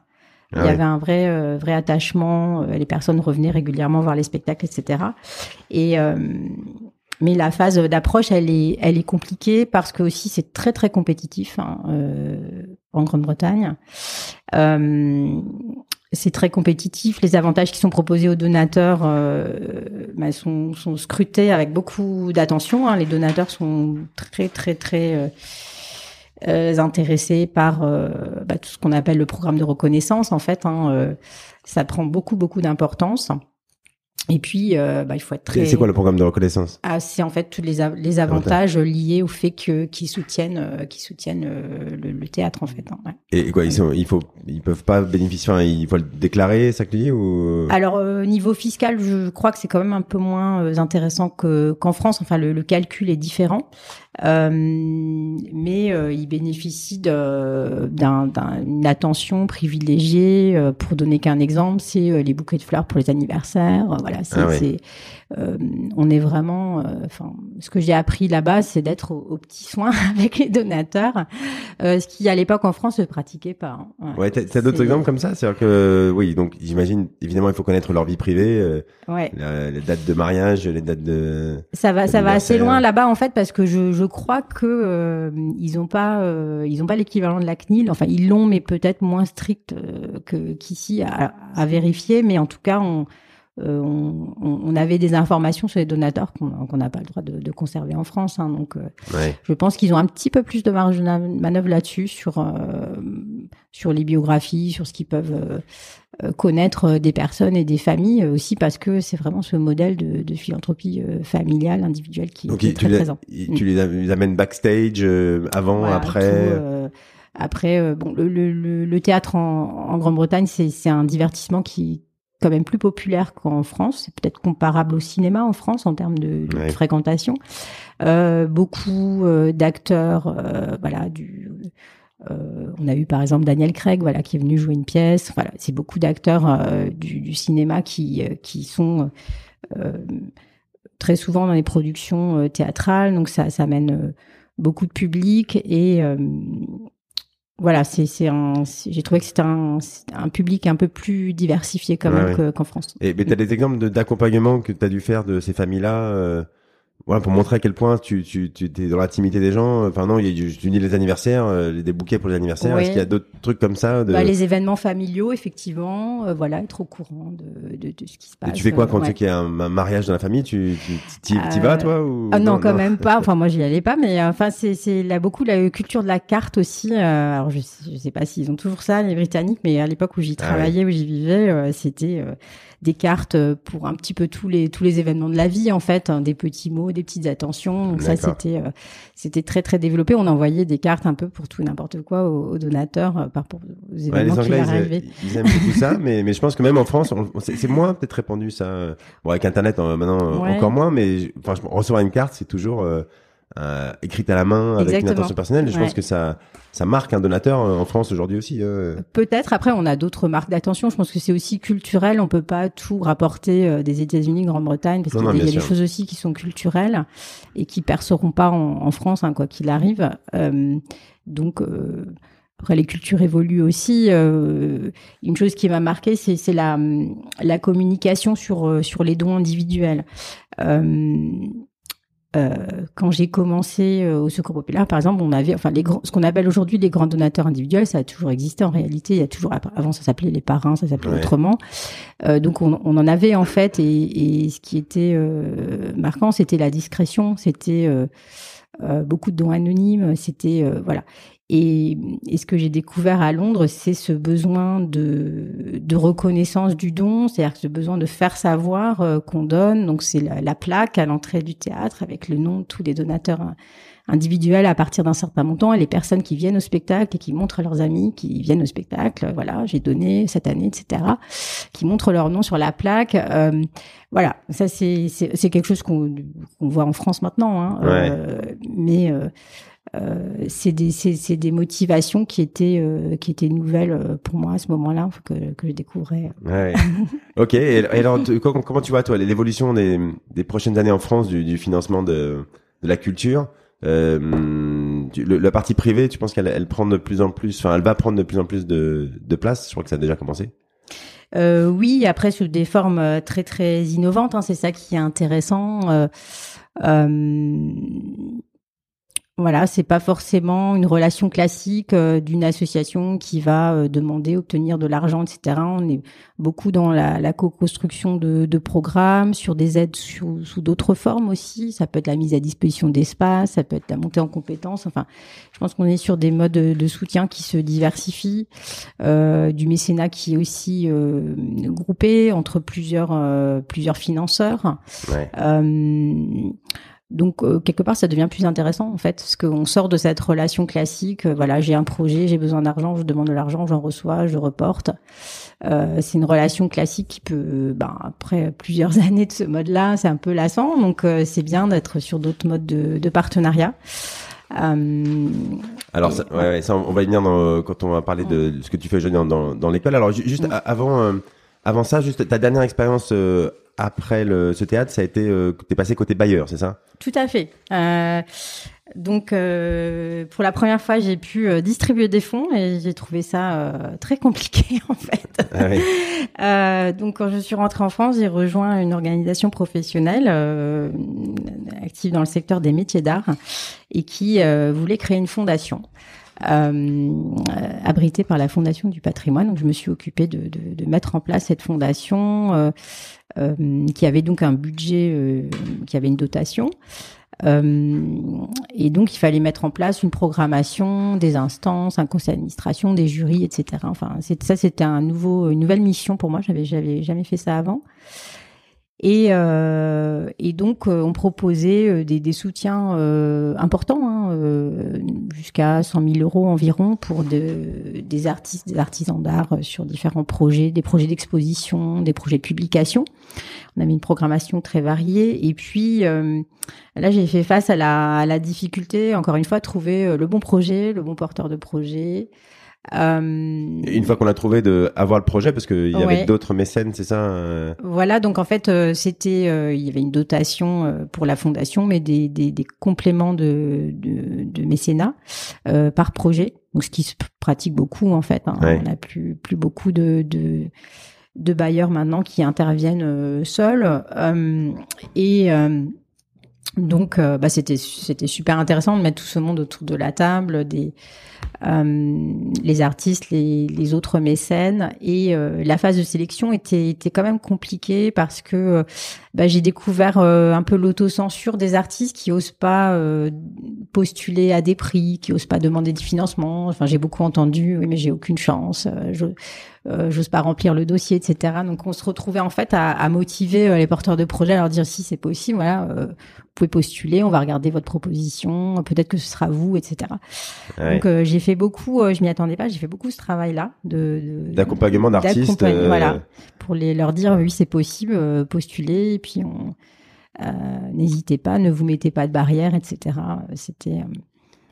il y ah avait un vrai, euh, vrai attachement. Euh, les personnes revenaient régulièrement voir les spectacles, etc. Et euh, mais la phase d'approche, elle est, elle est compliquée parce que aussi c'est très très compétitif hein, en Grande-Bretagne c'est très compétitif. Les avantages qui sont proposés aux donateurs euh, bah, sont, sont, scrutés avec beaucoup d'attention. Hein. Les donateurs sont très très très euh, euh intéressés par euh, bah, tout ce qu'on appelle le programme de reconnaissance. En fait, hein, euh, ça prend beaucoup beaucoup d'importance. Et puis, euh, bah, il faut être très. C'est quoi le programme de reconnaissance? Ah, C'est en fait tous les, les avantages liés au fait que qu'ils soutiennent, euh, qu'ils soutiennent euh, le, le, théâtre en fait. Hein, ouais. Et, quoi, ils sont, il faut, ils peuvent pas bénéficier, enfin, il faut le déclarer, ça que ou? Alors niveau fiscal, je crois que c'est quand même un peu moins intéressant que qu'en France. Enfin, le, le, calcul est différent. Euh, mais euh, il bénéficie d'une attention privilégiée. Euh, pour donner qu'un exemple, c'est les bouquets de fleurs pour les anniversaires. voilà, c'est ah on est vraiment. Enfin, ce que j'ai appris là-bas, c'est d'être aux, petits soins [laughs] avec les donateurs, ce qui à l'époque en France se pratiquait pas. Hein. Ouais, t'as d'autres exemples comme ça, c'est-à-dire que oui, donc j'imagine évidemment il faut connaître leur vie privée, ouais. les dates de mariage, les dates de. Ça va, ça va assez loin là-bas en fait parce que je, je crois que euh, ils n'ont pas, euh, ils ont pas l'équivalent de la CNIL. Enfin, ils l'ont, mais peut-être moins strict euh, que qu'ici à, à, vérifier. Mais en tout cas, on, on, on, avait des informations sur les donateurs qu'on n'a pas le droit de, de, conserver en France. Hein, donc, je pense qu'ils ont un petit peu plus de marge de manœuvre là-dessus sur sur les biographies, sur ce qu'ils peuvent euh, connaître euh, des personnes et des familles euh, aussi parce que c'est vraiment ce modèle de, de philanthropie familiale, individuelle qui, est très présent. Tu mm. les, amènes backstage, avant, après Après, bon, le, le, le, théâtre en, en Grande-Bretagne, c'est un divertissement qui quand même plus populaire qu'en France. C'est peut-être comparable au cinéma en France en termes de, de fréquentation. Euh, beaucoup d'acteurs, voilà, du euh, on a eu par exemple Daniel Craig, voilà, qui est venu jouer une pièce. Voilà, c'est beaucoup d'acteurs euh, du, du, cinéma qui euh, qui sont très souvent dans les productions théâtrales, donc ça, ça amène beaucoup de public et voilà, c'est c'est un, j'ai trouvé que c'était un, un public un peu plus diversifié quand même qu'en France. Et mais t'as des exemples d'accompagnement que tu as dû faire de ces familles-là voilà, pour montrer à quel point tu, tu, tu es dans l'intimité des gens. Enfin non, il y a, tu dis les anniversaires, euh, des bouquets pour les anniversaires. Est-ce qu'il y a d'autres trucs comme ça de... bah, Les événements familiaux, effectivement. Euh, voilà, être au courant de, de, de, ce qui se passe. Et tu fais quoi quand tu sais qu'il y a un, mariage dans la famille? Tu tu y vas toi ou ah, non, quand même pas. [laughs] Enfin moi j'y allais pas, mais enfin c'est c'est là beaucoup la culture de la carte aussi. Euh, alors je je sais pas s'ils ont toujours ça les Britanniques, mais à l'époque où j'y ah travaillais, où j'y vivais, c'était des cartes pour un petit peu tous les tous les événements de la vie en fait, hein, des petits mots, des petites attentions. Donc ça c'était euh, c'était très très développé. On envoyait des cartes un peu pour tout n'importe quoi aux, donateurs euh, par rapport aux événements ouais, les Anglais, ils, ils, aiment beaucoup ça, mais mais je pense que même en France, c'est moins peut-être répandu ça. Bon avec Internet euh, maintenant encore moins, mais franchement recevoir une carte c'est toujours euh, écrite à la main avec une attention personnelle. Je pense que ça ça marque un donateur euh, en France aujourd'hui aussi. Euh. Peut-être. Après, on a d'autres marques d'attention. Je pense que c'est aussi culturel. On peut pas tout rapporter des États-Unis, Grande-Bretagne, parce qu'il y a, des choses aussi qui sont culturelles et qui perceront pas en, en France, hein, quoi qu'il arrive. donc après, les cultures évoluent aussi. Euh, une chose qui m'a marqué, c'est la, la communication sur, euh, sur les dons individuels. Euh, euh, quand j'ai commencé euh, au Secours populaire, par exemple, on avait, enfin, les grands, ce qu'on appelle aujourd'hui les grands donateurs individuels, ça a toujours existé en réalité. Il y a toujours, avant, ça s'appelait les parrains, ça s'appelait autrement. Euh, donc, on, on, en avait en fait, et, et ce qui était euh, marquant, c'était la discrétion, c'était beaucoup de dons anonymes, c'était voilà. Et, ce que j'ai découvert à Londres, c'est ce besoin de, de reconnaissance du don, c'est-à-dire ce besoin de faire savoir euh, qu'on donne. Donc c'est la, plaque à l'entrée du théâtre avec le nom de tous les donateurs hein, individuels à partir d'un certain montant et les personnes qui viennent au spectacle et qui montrent à leurs amis qui viennent au spectacle. Voilà, j'ai donné cette année, etc. Qui montrent leur nom sur la plaque. Euh, voilà, ça c'est quelque chose qu'on voit en France maintenant, hein, euh, mais euh, c'est des, des motivations qui étaient, euh, qui étaient nouvelles euh, pour moi à ce moment-là, que, que je découvrais. Ouais. [laughs] ok, et, alors comment, tu vois, toi, l'évolution des, des prochaines années en France du, du financement de, de la culture euh, le, la partie privée, tu penses qu'elle elle prend de plus en plus, enfin, elle va prendre de plus en plus de, de place? Je crois que ça a déjà commencé. Euh, oui, après sous des formes très très innovantes, hein, c'est ça qui est intéressant. Euh, voilà, c'est pas forcément une relation classique euh, d'une association qui va euh, demander, obtenir de l'argent, etc. On est beaucoup dans la, la co-construction de, de, programmes, sur des aides sous, sous d'autres formes aussi. Ça peut être la mise à disposition d'espace, ça peut être la montée en compétences. Enfin, je pense qu'on est sur des modes de, soutien qui se diversifient, euh, du mécénat qui est aussi groupé entre plusieurs plusieurs financeurs. Ouais. Donc euh, quelque part, ça devient plus intéressant en fait, parce qu'on sort de cette relation classique. Euh, voilà, j'ai un projet, j'ai besoin d'argent, je demande de l'argent, j'en reçois, je reporte. Euh, c'est une relation classique qui peut, ben, après plusieurs [laughs] années de ce mode-là, c'est un peu lassant. Donc c'est bien d'être sur d'autres modes de, de partenariat. Alors, ça, ouais, ça, on va y venir dans, quand on va parler de ce que tu fais aujourd'hui dans, dans, l'école. Alors, juste avant, avant ça, juste ta dernière expérience après le, ce théâtre, ça a été, euh, t'es passé côté bailleur, c'est ça? Tout à fait. Euh, donc, euh, pour la première fois, j'ai pu euh, distribuer des fonds et j'ai trouvé ça euh, très compliqué [laughs] en fait. Ah oui. Euh, donc, quand je suis rentrée en France, j'ai rejoint une organisation professionnelle active dans le secteur des métiers d'art et qui voulait créer une fondation. Euh, abritée par la Fondation du patrimoine. Donc je me suis occupée de, de, de mettre en place cette fondation euh, euh, qui avait donc un budget, euh, qui avait une dotation. Euh, et donc, il fallait mettre en place une programmation, des instances, un conseil d'administration, des jurys, etc. Enfin, ça, c'était un nouveau, une nouvelle mission pour moi. J'avais, j'avais jamais fait ça avant. Et, euh, et donc, euh, on proposait euh, des, des soutiens euh, importants, hein, euh, jusqu'à 100 000 euros environ pour de, des artistes, des artisans d'art sur différents projets, des projets d'exposition, des projets de publication. On avait une programmation très variée. Et puis, là, j'ai fait face à la, à la difficulté, encore une fois, de trouver le bon projet, le bon porteur de projet. Euh, une fois qu'on a trouvé de avoir le projet, parce qu'il y avait d'autres mécènes, c'est ça euh? Voilà, donc en fait, euh, c'était, il y avait une dotation pour la fondation, mais des, des, des compléments de, de, de mécénat par projet. Donc ce qui se pratique beaucoup en fait. Hein. On n'a plus plus beaucoup de, de de bailleurs maintenant qui interviennent seuls et donc, bah, c'était c'était super intéressant de mettre tout ce monde autour de la table, des euh, les artistes, les, les, autres mécènes. Et euh, la phase de sélection était, était quand même compliquée parce que euh, bah, j'ai découvert un peu l'autocensure des artistes qui osent pas postuler à des prix, qui osent pas demander du financement. Enfin, j'ai beaucoup entendu, oui, mais j'ai aucune chance. Je, euh, j'ose pas remplir le dossier, etc. Donc on se retrouvait en fait à, à motiver les porteurs de projets, à leur dire si c'est possible, voilà, euh, vous pouvez postuler, on va regarder votre proposition, peut-être que ce sera vous, etc. Donc j'ai fait beaucoup, je m'y attendais pas, j'ai fait beaucoup ce travail-là de d'accompagnement d'artistes, voilà, pour les leur dire oui c'est possible, postuler, et puis on n'hésitez pas, ne vous mettez pas de barrière, etc. C'était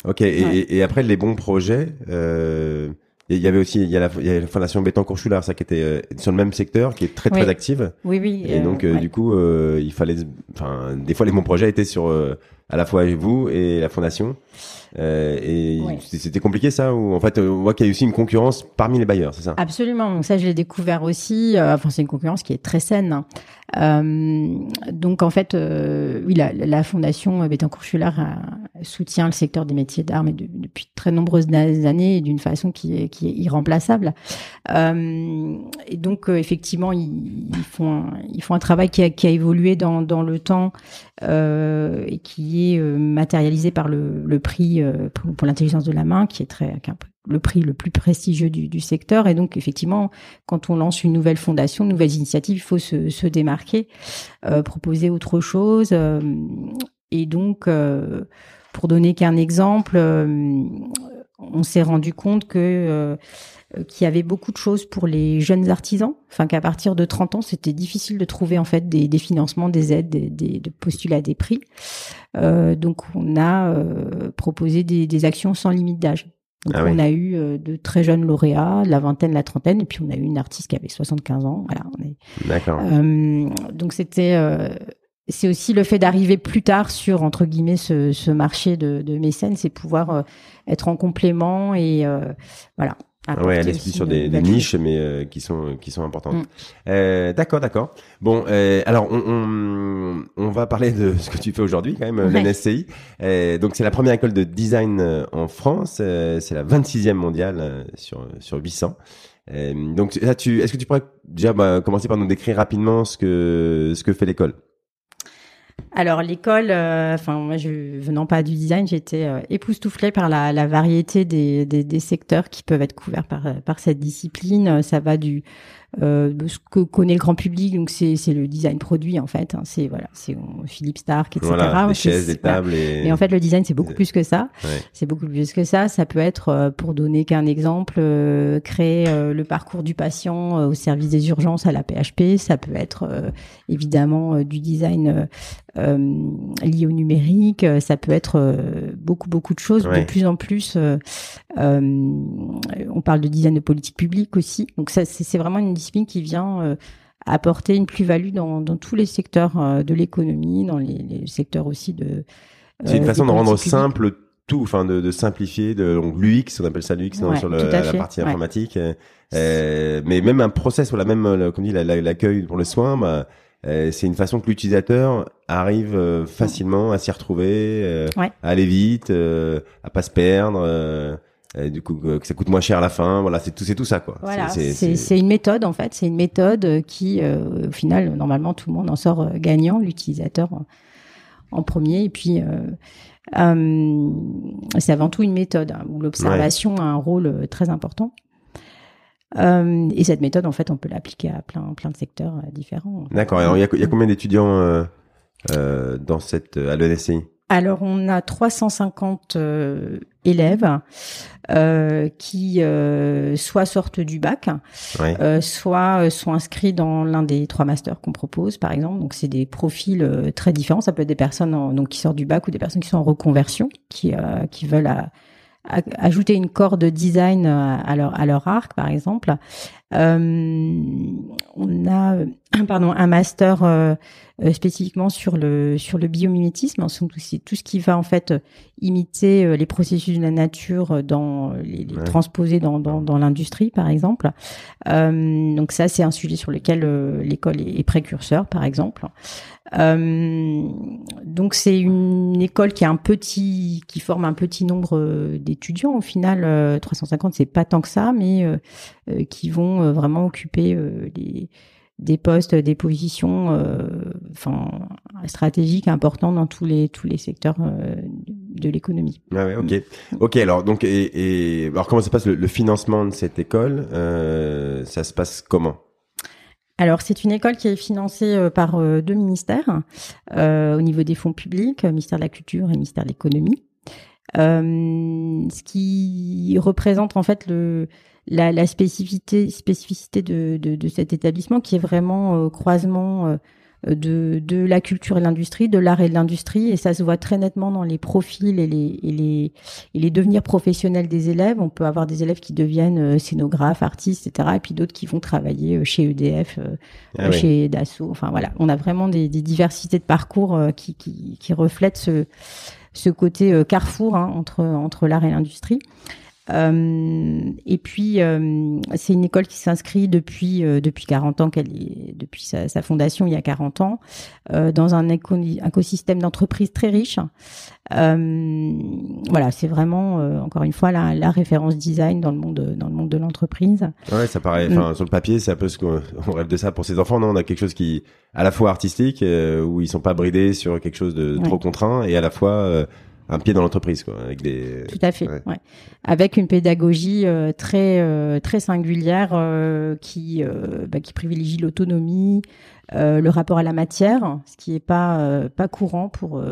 Ok, et, et, après les bons projets, euh, il y avait aussi il y a la, il y a la fondation Bettencourt Schuller ça qui était euh, sur le même secteur qui est très très active. Oui oui. Et donc euh, du coup euh, il fallait enfin des fois les bons projets étaient sur à la fois vous et la fondation. Euh, et c'était compliqué ça ou en fait on voit qu'il y a aussi une concurrence parmi les bailleurs, c'est ça? Absolument. Donc ça je l'ai découvert aussi. enfin c'est une concurrence qui est très saine. Euh, donc en fait, euh, oui, la, la fondation Bettencourt Schuller soutient le secteur des métiers d'art mais depuis de très nombreuses années d'une façon qui est, qui est irremplaçable. Euh, et donc euh, effectivement, ils, ils, font un, ils font un travail qui a, qui a évolué dans, dans le temps euh, et qui est matérialisé par le, le prix pour, pour l'intelligence de la main, qui est très qui est un peu le prix le plus prestigieux du, du, secteur. Et donc, effectivement, quand on lance une nouvelle fondation, une nouvelle initiative, il faut se, se démarquer, euh, proposer autre chose. Euh, et donc, euh, pour donner qu'un exemple, euh, on s'est rendu compte que euh, qu'il y avait beaucoup de choses pour les jeunes artisans, enfin qu'à partir de 30 ans, c'était difficile de trouver en fait des, des financements, des aides, des, des, de postuler à des prix. donc, on a proposé des, des actions sans limite d'âge. Donc ah on a eu euh, de très jeunes lauréats, la vingtaine, la trentaine, et puis on a eu une artiste qui avait 75 ans. Voilà, on est. D'accord. Euh, donc c'était, euh, c'est aussi le fait d'arriver plus tard sur entre guillemets ce, ce marché de, de mécènes, c'est pouvoir euh, être en complément et voilà. Ouais, elle explique sur des, des niches, mais euh, qui sont qui sont importantes. Mm. Euh, d'accord, d'accord. Bon, euh, alors on, on, on, va parler de [laughs] ce que tu fais aujourd'hui quand même, ouais. l'NSCI. Euh, donc c'est la première école de design euh, en France. c'est la 26e mondiale sur sur 800. donc là, tu, est-ce que tu pourrais déjà bah, commencer par nous décrire rapidement ce que ce que fait l'école? Alors l'école, euh, enfin moi je venant pas du design, j'étais euh, époustouflée par la, variété des, secteurs qui peuvent être couverts par par cette discipline. Ça va du euh, ce que connaît le grand public. Donc c'est le design produit en fait. Hein. C'est voilà, c'est Philippe Stark, etc. Voilà, les chaises, les tables. Et... en fait le design c'est beaucoup plus que ça. Ouais. C'est beaucoup plus que ça. Ça peut être euh, pour donner qu'un exemple, euh, créer euh, le parcours du patient au service des urgences à la PHP. Ça peut être évidemment du design lié au numérique. Ça peut être beaucoup beaucoup de choses. Ouais. De plus en plus, on parle de design de politique publique aussi. Donc ça c'est vraiment une qui vient euh, apporter une plus-value dans, dans, tous les secteurs euh, de l'économie, dans les, les, secteurs aussi de. C'est une euh, façon de rendre simple tout, enfin de, de, simplifier, de donc l'UX, on appelle ça l'UX ouais, sur le, la, partie ouais. informatique, euh, mais même un process, voilà, même comme dit l'accueil pour le soin, bah, euh, c'est une façon que l'utilisateur arrive facilement à s'y retrouver, ouais. à aller vite, à pas se perdre du coup que ça coûte moins cher à la fin voilà c'est tout c'est tout ça quoi. Voilà c'est une méthode en fait. C'est une méthode qui euh, au final normalement tout le monde en sort euh, gagnant l'utilisateur en, premier. Et puis euh, euh, c'est avant tout une méthode hein, où l'observation ouais. a un rôle très important. Euh, et cette méthode en fait on peut l'appliquer à plein plein de secteurs différents. D'accord. Il y a, y a combien d'étudiants dans cette à l'ENSCI alors, on a 350 euh, élèves euh, qui euh, soit sortent du bac, oui. Euh, soit sont inscrits dans l'un des trois masters qu'on propose, par exemple. Donc, c'est des profils très différents. Ça peut être des personnes en, donc qui sortent du bac ou des personnes qui sont en reconversion, qui qui veulent à, à, ajouter une corde de design à leur à leur arc, par exemple. On a [coughs] pardon un master euh, spécifiquement sur le sur le biomimétisme, tout, tout ce qui va en fait imiter euh, les processus de la nature dans les, les ouais. transposer dans dans, dans l'industrie par exemple. Euh, donc ça c'est un sujet sur lequel euh, l'école est, est, précurseur par exemple. Euh, donc c'est une école qui a un petit, qui forme un petit nombre d'étudiants. Au final, 350 c'est pas tant que ça, mais euh, qui vont vraiment occuper les des postes, des positions, euh, enfin stratégiques importantes dans tous les tous les secteurs euh, de l'économie. Ah ouais, ok, ok. Alors donc et, et alors comment ça se passe le, le financement de cette école euh, Ça se passe comment? Alors c'est une école qui est financée euh, par euh, deux ministères euh, au niveau des fonds publics, ministère de la Culture et ministère de l'Économie, ce qui représente en fait le la, la spécificité, spécificité de, de, de, cet établissement qui est vraiment euh, croisement euh, de, de la culture et l'industrie, de l'art et de l'industrie, et ça se voit très nettement dans les profils et les, et les, et les devenirs professionnels des élèves. On peut avoir des élèves qui deviennent scénographes, artistes, etc., et puis d'autres qui vont travailler chez EDF, ah chez Dassault. Enfin voilà, on a vraiment des, des diversités de parcours qui, qui, qui reflètent ce ce côté euh, carrefour hein, entre entre l'art et l'industrie. Euh, et puis, euh, c'est une école qui s'inscrit depuis depuis 40 ans, qu'elle est depuis sa, sa, fondation il y a 40 ans, dans un écosystème d'entreprise très riche. voilà, c'est vraiment encore une fois la, la, référence design dans le monde dans le monde de l'entreprise. Ouais, ça paraît. Enfin, mm. sur le papier, c'est un peu ce qu'on rêve de ça pour ses enfants. Non, on a quelque chose qui à la fois artistique où ils sont pas bridés sur quelque chose de trop contraint et à la fois un pied dans l'entreprise quoi avec des tout à fait ouais. avec une pédagogie euh, très euh, très singulière euh, qui bah, qui privilégie l'autonomie le rapport à la matière ce qui est pas pas courant pour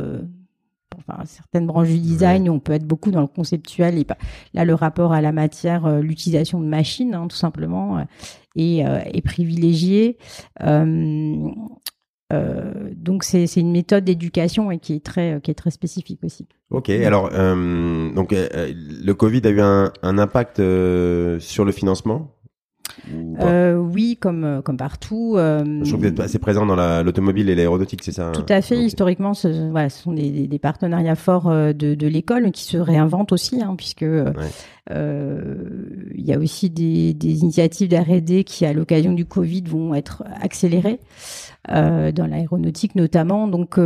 Enfin, certaines branches du design, on peut être beaucoup dans le conceptuel et pas. Là, le rapport à la matière, l'utilisation de machines, hein, tout simplement, est, est privilégié. Euh, donc c'est une méthode d'éducation et qui est très qui est très spécifique aussi. Ok, alors euh, donc euh, le Covid a eu un, un impact sur le financement euh, oui, comme comme partout. Euh, Je trouve que vous êtes assez présent dans l'automobile et l'aéronautique, c'est ça? Tout à fait. Historiquement, ce, voilà, ce sont des, des, partenariats forts de, de l'école qui se réinventent aussi, hein, puisque euh, il y a aussi des, des initiatives d'R&D qui, à l'occasion du Covid, vont être accélérées dans l'aéronautique notamment. Donc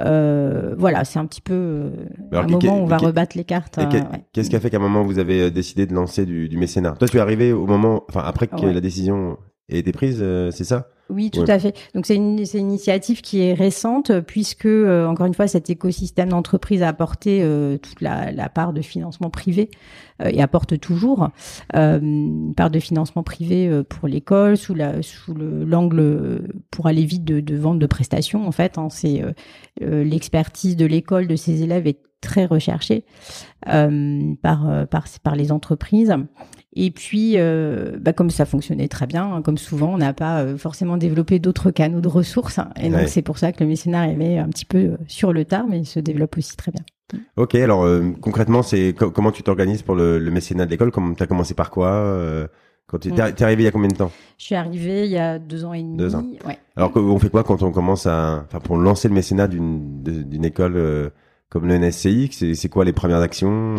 euh, voilà, c'est un petit peu euh, un moment où on va rebattre les cartes. Euh, qu'est-ce qui a fait qu'à un moment vous avez décidé de lancer du, du mécénat? Toi, tu es arrivé au moment, enfin après que la décision ait été prise, c'est ça? Oui, tout à fait. Donc c'est une, une, initiative qui est récente puisque euh, encore une fois cet écosystème d'entreprise a apporté euh, toute la, la, part de financement privé euh, et apporte toujours une part de financement privé pour l'école sous la sous le l'angle pour aller vite de, de, vente de prestations en fait. Hein, c'est l'expertise de l'école de ses élèves est très recherchée par par par les entreprises et puis, euh, bah, comme ça fonctionnait très bien, hein, comme souvent, on n'a pas euh, forcément développé d'autres canaux de ressources. Hein. et donc, c'est pour ça que le mécénat arrivait un petit peu euh, sur le tard, mais il se développe aussi très bien. Ok, alors concrètement, c'est comment tu t'organises pour le, le, mécénat de l'école? Comment as commencé par quoi quand tu es, arrivé il y a combien de temps? Je suis arrivé il y a deux ans et demi. Deux ans. Ouais. Alors on fait quoi quand on commence à, enfin pour lancer le mécénat d'une d'une école comme le NSCI C'est quoi les premières actions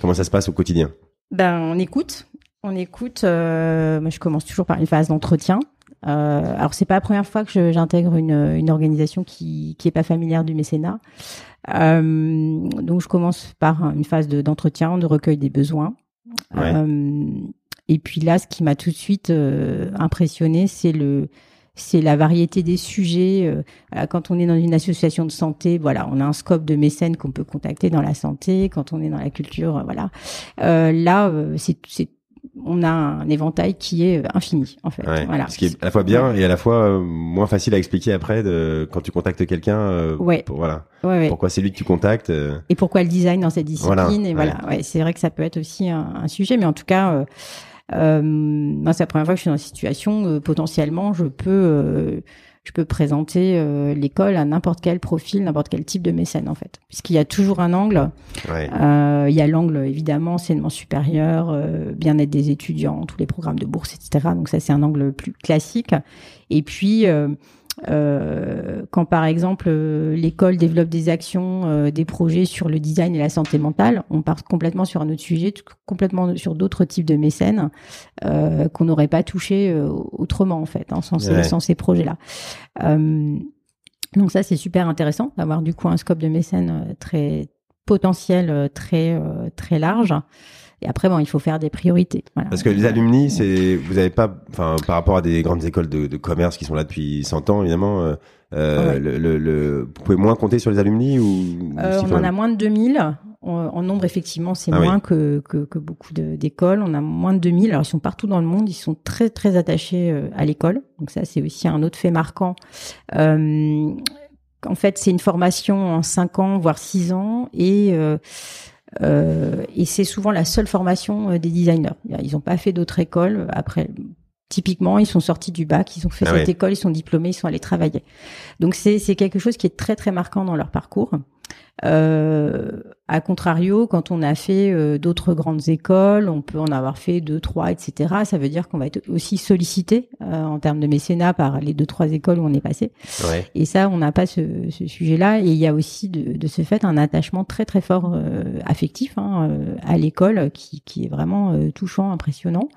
Comment ça se passe au quotidien? Ben, on écoute. On écoute. Euh, moi, je commence toujours par une phase d'entretien. Euh, alors, c'est pas la première fois que j'intègre une, une, organisation qui qui est pas familière du mécénat. Euh, donc, je commence par une phase d'entretien, de, recueil des besoins. Euh, et puis là, ce qui m'a tout de suite euh, impressionné, c'est le c'est la variété des sujets. Euh, quand on est dans une association de santé, voilà, on a un scope de mécènes qu'on peut contacter dans la santé. Quand on est dans la culture, euh, voilà. Euh, là, euh, c'est on a un éventail qui est infini en fait. voilà. Ce qui est à la fois bien et à la fois moins facile à expliquer après de, quand tu contactes quelqu'un. Euh, ouais. voilà. Pourquoi c'est lui que tu contactes Et pourquoi le design dans cette discipline Et voilà. Ouais. c'est vrai que ça peut être aussi un, un sujet, mais en tout cas. Euh, moi, c'est la première fois que je suis dans une situation euh, potentiellement je peux euh, je peux présenter euh, l'école à n'importe quel profil, n'importe quel type de mécène en fait, puisqu'il y a toujours un angle. Ouais. Euh, il y a l'angle évidemment enseignement supérieur, euh, bien-être des étudiants, tous les programmes de bourse, etc. Donc ça c'est un angle plus classique. Et puis euh, quand par exemple euh, l'école développe des actions, euh, des projets sur le design et la santé mentale, on part complètement sur un autre sujet, complètement sur d'autres types de mécènes qu'on n'aurait pas touché autrement en fait, hein, sans, ces, sans ces projets-là. donc ça c'est super intéressant d'avoir du coup un scope de mécène très potentiel, très très large. Et après, bon, il faut faire des priorités. Voilà. Parce que les alumni, c'est, vous avez pas, enfin, par rapport à des grandes écoles de, de commerce qui sont là depuis 100 ans, évidemment, euh, euh le, le, le, vous pouvez moins compter sur les alumni ou euh, On en a moins de 2000. En, nombre, effectivement, c'est ah moins que, que, que, beaucoup d'écoles. On a moins de 2000. Alors, ils sont partout dans le monde. Ils sont très, très attachés à l'école. Donc ça, c'est aussi un autre fait marquant. Euh, en fait, c'est une formation en 5 ans, voire 6 ans. Et euh, et c'est souvent la seule formation euh, des designers. Ils n'ont pas fait d'autres écoles. Après, Typiquement, ils sont sortis du bac, ils ont fait Ah cette école, ils sont diplômés, ils sont allés travailler. Donc c'est c'est quelque chose qui est très très marquant dans leur parcours. Euh, à contrario, quand on a fait euh, d'autres grandes écoles, on peut en avoir fait deux, trois, etc. Ça veut dire qu'on va être aussi sollicité euh, en termes de mécénat par les deux, trois écoles où on est passé. Ouais. Et ça, on n'a pas ce, ce sujet-là. Et il y a aussi de, de ce fait un attachement très très fort euh, affectif hein, euh, à l'école qui, qui est vraiment euh, touchant, impressionnant.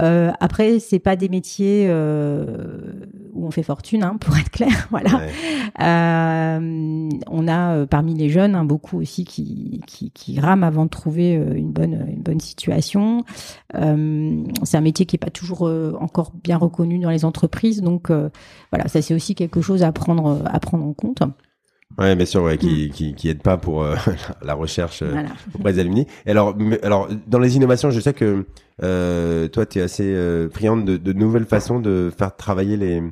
Euh, après, c'est pas des métiers euh, où on fait fortune, hein, [laughs] pour être clair. [laughs] Voilà. Ouais. Euh, on a euh, parmi les jeunes hein, beaucoup aussi qui, qui, qui rament avant de trouver euh, une bonne une bonne situation. Euh, c'est un métier qui est pas toujours encore bien reconnu dans les entreprises, donc euh, voilà, ça c'est aussi quelque chose à prendre à prendre en compte. Ouais, bien sûr, ouais, qui, qui, qui aide pas pour euh, [laughs] la recherche euh, Voilà. auprès des alumni. Et alors, alors, dans les innovations, je sais que euh, toi, tu es assez euh, friande de, de nouvelles façons de faire travailler les,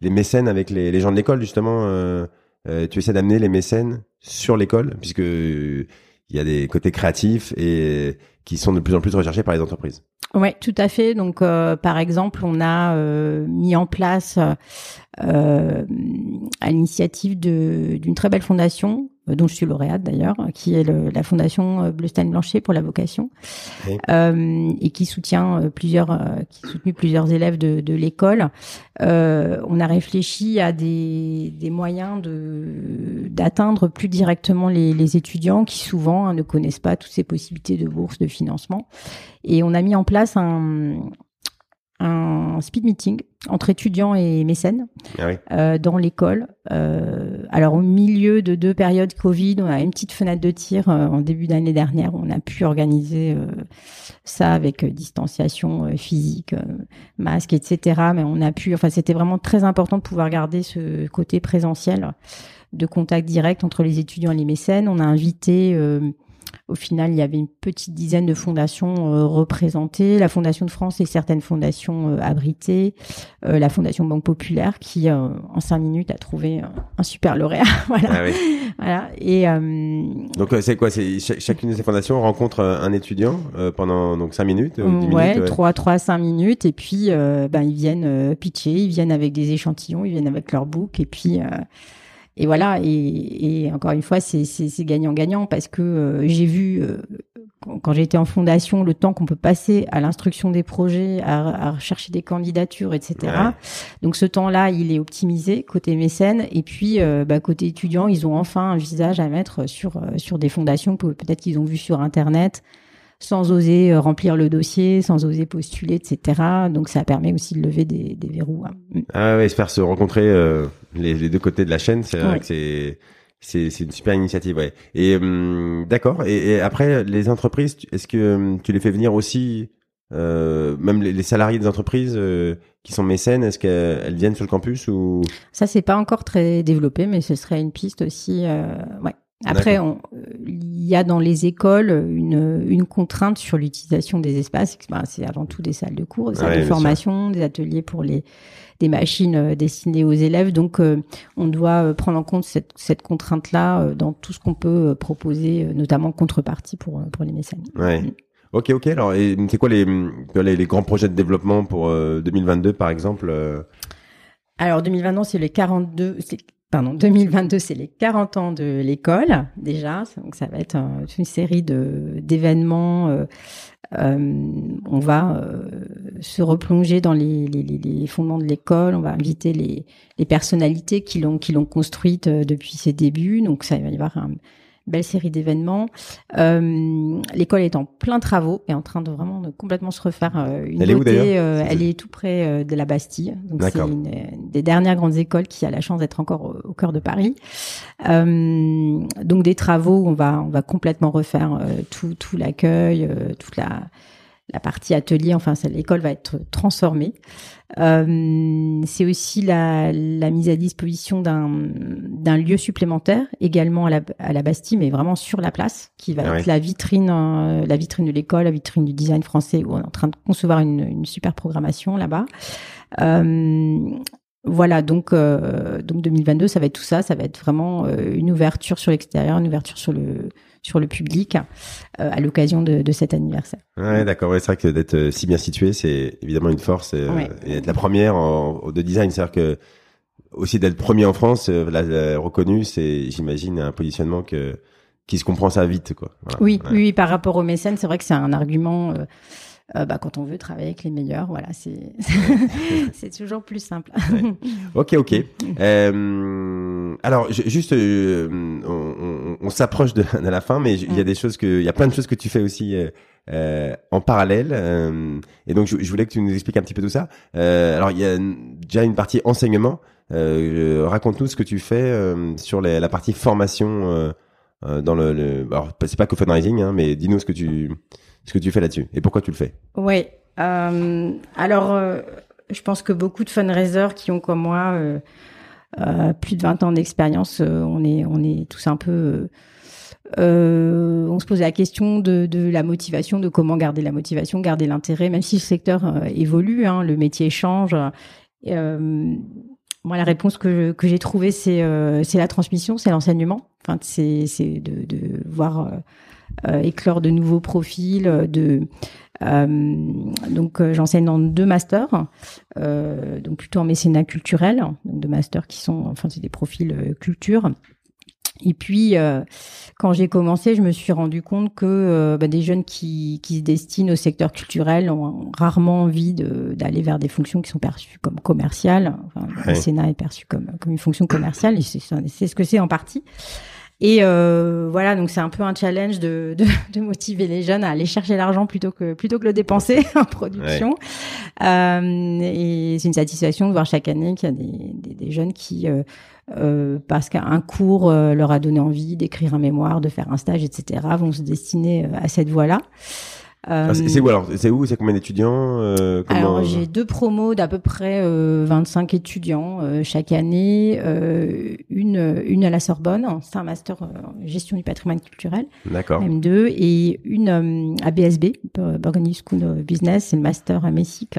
les mécènes avec les, les gens de l'école, justement. euh, euh, tu essaies d'amener les mécènes sur l'école, puisque euh, il y a des côtés créatifs et qui sont de plus en plus recherchés par les entreprises. Ouais, tout à fait. Donc, euh, par exemple, on a euh, mis en place, euh, à l'initiative d'une très belle fondation, euh, dont je suis lauréate d'ailleurs, qui est le- la fondation euh, Bleustein Blanchet pour la vocation, euh, et qui soutient euh, plusieurs, euh, qui a soutenu plusieurs élèves de, de l'école. Euh, on a réfléchi à des, des moyens de d'atteindre plus directement les, les étudiants qui souvent hein, ne connaissent pas toutes ces possibilités de bourse, de financement. Et on a mis en place un, un speed meeting entre étudiants et mécènes Ah oui. euh, dans l'école. Euh, alors au milieu de deux périodes Covid, on a une petite fenêtre de tir euh, en début d'année dernière. où On a pu organiser ça avec distanciation physique, masque, etc. Mais on a pu, enfin c'était vraiment très important de pouvoir garder ce côté présentiel de contact direct entre les étudiants et les mécènes. On a invité au final, il y avait une petite dizaine de fondations euh, représentées, la Fondation de France et certaines fondations euh, abritées, euh, la Fondation Banque Populaire qui, en cinq minutes, a trouvé un super lauréat. [laughs] voilà. Ah oui. voilà. Et Donc c'est quoi? C'est ch- chacune de ces fondations rencontre un étudiant pendant donc cinq minutes, euh, dix ouais, minutes. trois, trois, cinq minutes, et puis ben ils viennent pitcher, ils viennent avec des échantillons, ils viennent avec leur book, et puis et voilà. Et, et encore une fois, c'est gagnant-gagnant parce que euh, j'ai vu euh, quand, quand j'étais en fondation le temps qu'on peut passer à l'instruction des projets, à, à rechercher des candidatures, etc. Ouais. Donc ce temps-là, il est optimisé côté mécène, et puis euh, bah, côté étudiant, ils ont enfin un visage à mettre sur euh, sur des fondations que peut-être qu'ils ont vues sur internet sans oser euh, remplir le dossier, sans oser postuler, etc. Donc ça permet aussi de lever des, des verrous. hein. Ah ouais, faire se rencontrer euh, les, les deux côtés de la chaîne, c'est vrai que c'est c'est une super initiative, ouais. Et hum, d'accord. Et, et après, les entreprises, est-ce que hum, tu les fais venir aussi, euh, même les, les salariés des entreprises euh, qui sont mécènes, est-ce qu'elles elles viennent sur le campus ou? Ça c'est pas encore très développé, mais ce serait une piste aussi. euh, ouais. Après, euh, il y a dans les écoles une, une contrainte sur l'utilisation des espaces. Ben, c'est avant tout des salles de cours, des salles Ouais, de sûr. formation, des ateliers pour les des machines euh, destinées aux élèves. Donc, euh, on doit prendre en compte cette, cette contrainte-là euh, dans tout ce qu'on peut euh, proposer, notamment en contrepartie pour pour les mécènes. Ouais. Mm. Ok, ok. Alors, et c'est quoi les, les les grands projets de développement pour euh, 2022, par exemple euh? Alors 2022, c'est les 42, c'est- pardon, 2022, c'est les 40 ans de l'école déjà. Donc ça va être euh, une série de d'événements. euh, euh, on va euh, se replonger dans les, les, les- les fondements de l'école. On va inviter les, les personnalités qui l'ont qui l'ont construite depuis ses débuts. Donc ça il va y avoir belle série d'événements. Euh, l'école est en plein travaux et en train de vraiment de complètement se refaire. euh, une Elle est où, euh, Elle est tout près de la Bastille. Donc c'est une, une des dernières grandes écoles qui a la chance d'être encore au, au cœur de Paris. Euh, donc des travaux où on va on va complètement refaire tout tout l'accueil, toute la la partie atelier, enfin, l'école va être transformée. Euh, c'est aussi la, la mise à disposition d'un lieu supplémentaire, également à la, à la Bastille, mais vraiment sur la place, qui va Ah être la vitrine, euh, la vitrine de l'école, la vitrine du design français, où on est en train de concevoir une, une super programmation là-bas. Euh, voilà, donc donc 2022, ça va être tout ça, ça va être vraiment une ouverture sur l'extérieur, une ouverture sur le sur le public à l'occasion de, de, cet anniversaire. Ouais, d'accord. Ouais, c'est vrai que d'être si bien situé, c'est évidemment une force et, et être la première en, de design, c'est-à-dire que aussi d'être premier en France, reconnu, c'est j'imagine un positionnement que qui se comprend ça vite quoi. Oui, oui, par rapport aux mécènes, c'est vrai que c'est un argument euh, bah, quand on veut travailler avec les meilleurs, voilà, c'est [laughs] c'est toujours plus simple. Ok, ok. [laughs] Euh, alors, juste, euh, on, on, s'approche de, de, la fin, mais il y a des choses que, il y a plein de choses que tu fais aussi euh, en parallèle. et donc, je, je, voulais que tu nous expliques un petit peu tout ça. alors, il y a déjà une partie enseignement. Raconte-nous ce que tu fais sur les, la partie formation dans le. le alors, c'est pas que fundraising, hein, mais dis-nous ce que tu ce que tu fais là-dessus et pourquoi tu le fais. Oui. Euh, alors, euh, je pense que beaucoup de fundraisers qui ont comme moi euh, euh plus de 20 ans d'expérience, euh, on est on est tous un peu on se pose la question de, la motivation, de comment garder la motivation, garder l'intérêt, même si le secteur évolue, hein, le métier change. moi, la réponse que, j'ai trouvée, c'est la transmission, c'est l'enseignement. Enfin, c'est de, voir euh, éclore de nouveaux profils. Euh, de euh, donc j'enseigne dans deux masters, donc plutôt en mécénat culturel, donc deux masters qui sont, enfin c'est des profils culture. Et puis, quand j'ai commencé, je me suis rendu compte que bah, des jeunes qui, qui, se destinent au secteur culturel ont rarement envie d'aller vers des fonctions qui sont perçues comme commerciales. Enfin, Le mécénat est perçu comme, comme une fonction commerciale, et c'est ce que c'est en partie. Et euh, voilà, donc c'est un peu un challenge de, de, [laughs] de, motiver les jeunes à aller chercher l'argent plutôt que plutôt que le dépenser [laughs] en production. Euh, et c'est une satisfaction de voir chaque année qu'il y a des, des, jeunes qui euh, euh, parce qu'un cours euh, leur a donné envie d'écrire un mémoire, de faire un stage, etc., vont se destiner à cette voie-là. Ah, c'est où alors C'est où C'est combien d'étudiants euh, Alors j'ai deux promos d'à peu près euh, 25 étudiants euh, chaque année, euh, une une à la Sorbonne, c'est un master en gestion du patrimoine culturel, d'accord, M2, et une à BSB, Burgundy School of Business, c'est le master à Messic.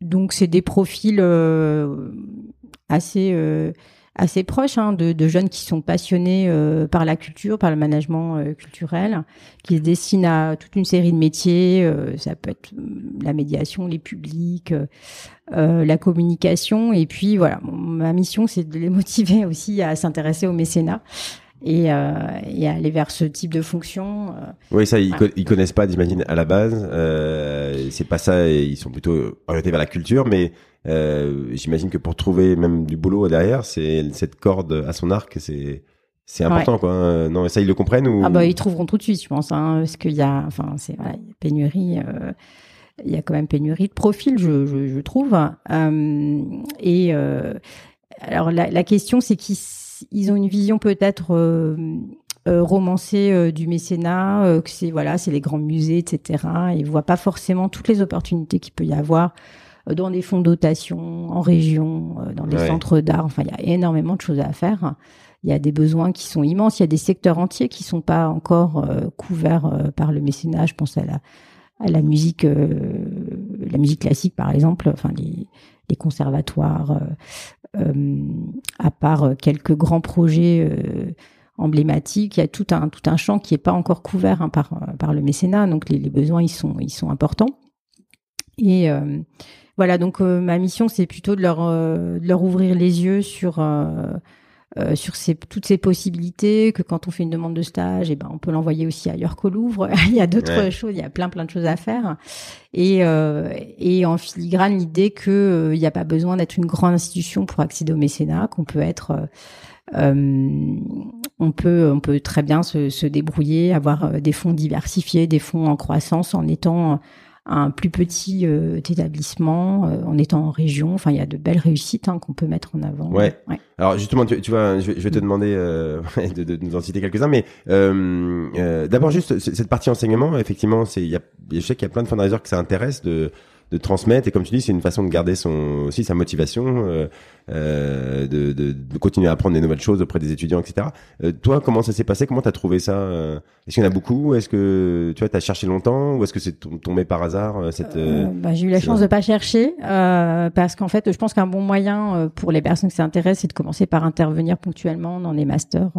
donc c'est des profils assez assez proche hein, de, de, jeunes qui sont passionnés euh, par la culture, par le management euh, culturel, qui se dessinent à toute une série de métiers. Euh, ça peut être la médiation, les publics, la communication. Et puis voilà, ma mission, c'est de les [laughs] motiver aussi à s'intéresser au mécénat. Et, et, aller vers ce type de fonction. oui, ça, ils, ils connaissent pas, j'imagine, à la base. c'est pas ça, ils sont plutôt orientés vers la culture, mais euh, J'imagine que pour trouver même du boulot derrière, c'est cette corde à son arc, c'est c'est important quoi. Hein. Non, ça ils le comprennent ou? Ah bah ils trouveront tout de suite, je pense, hein, parce qu'il y a, enfin c'est voilà, pénurie. Euh, il y a quand même pénurie de profils, je, je, je trouve. Euh, et euh, alors la, la question, c'est qu'ils ils ont une vision peut-être euh, euh, romancée euh, du mécénat, que c'est voilà, c'est les grands musées, etc. Ils voient pas forcément toutes les opportunités qu'il peut y avoir dans des fonds de dotation, en région, dans des centres d'art. Enfin, il y a énormément de choses à faire. Il y a des besoins qui sont immenses. Il y a des secteurs entiers qui sont pas encore couverts par le mécénat. Je pense à la, à la musique, la musique classique par exemple. Enfin, les, les conservatoires. À part quelques grands projets emblématiques, il y a tout un tout un champ qui est pas encore couvert hein, par par le mécénat. Donc les, besoins ils sont ils sont importants. Et voilà, donc euh, ma mission, c'est plutôt de leur, euh, de leur ouvrir les yeux sur, euh, sur ces, toutes ces possibilités, que quand on fait une demande de stage, et eh ben, on peut l'envoyer aussi ailleurs qu'au Louvre. [laughs] il y a d'autres choses, il y a plein, plein de choses à faire. Et, et en filigrane, l'idée qu'il n'y a pas besoin d'être une grande institution pour accéder au mécénat, qu'on peut être... on peut on peut très bien se, se débrouiller, avoir des fonds diversifiés, des fonds en croissance en étant un plus petit euh, établissement euh, en étant en région. Enfin, il y a de belles réussites hein, qu'on peut mettre en avant. Ouais. Alors justement, tu, tu vois, je, vais te demander euh, [laughs] de, de, nous en citer quelques-uns, mais d'abord juste cette partie enseignement. Effectivement, c'est, il y a, je sais qu'il y a plein de fundraisers qui ça intéresse de de transmettre. Et comme tu dis, c'est une façon de garder son aussi sa motivation, euh, de, de, de, continuer à apprendre des nouvelles choses auprès des étudiants, etc. Euh, toi, comment ça s'est passé? Comment t'as trouvé ça euh, Est-ce qu'il y en a beaucoup? Est-ce que tu vois, t'as cherché longtemps? Ou est-ce que c'est tombé par hasard cette bah, J'ai eu la chance de pas chercher parce qu'en fait, je pense qu'un bon moyen pour les personnes qui s'intéressent, c'est de commencer par intervenir ponctuellement dans les masters.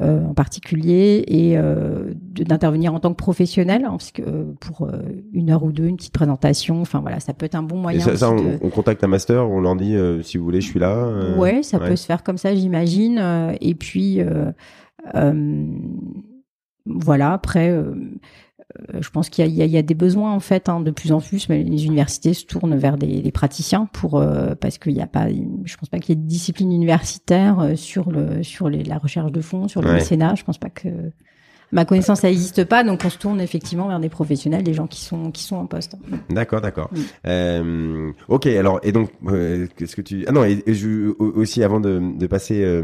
Euh, en particulier et euh, d'intervenir en tant que professionnel, hein, parce que euh, pour une heure ou deux, une petite présentation, enfin voilà, ça peut être un bon moyen. Et ça, on, contacte un master, on leur dit si vous voulez, je suis là. ouais, ça peut se faire comme ça, j'imagine. et puis voilà, après euh, je pense qu'il y, y, a des besoins en fait hein, de plus en plus, mais les universités se tournent vers des, des praticiens pour euh, parce qu'il n'y a pas, je pense pas qu'il y ait de discipline universitaire euh, sur le sur les, la recherche de fonds, sur le mécénat. Je pense pas que ma connaissance ça n'existe pas, donc on se tourne effectivement vers des professionnels, des gens qui sont qui sont en poste. D'accord, d'accord. Euh, ok, alors et donc qu'est-ce que tu ah non et, je, aussi avant de, de passer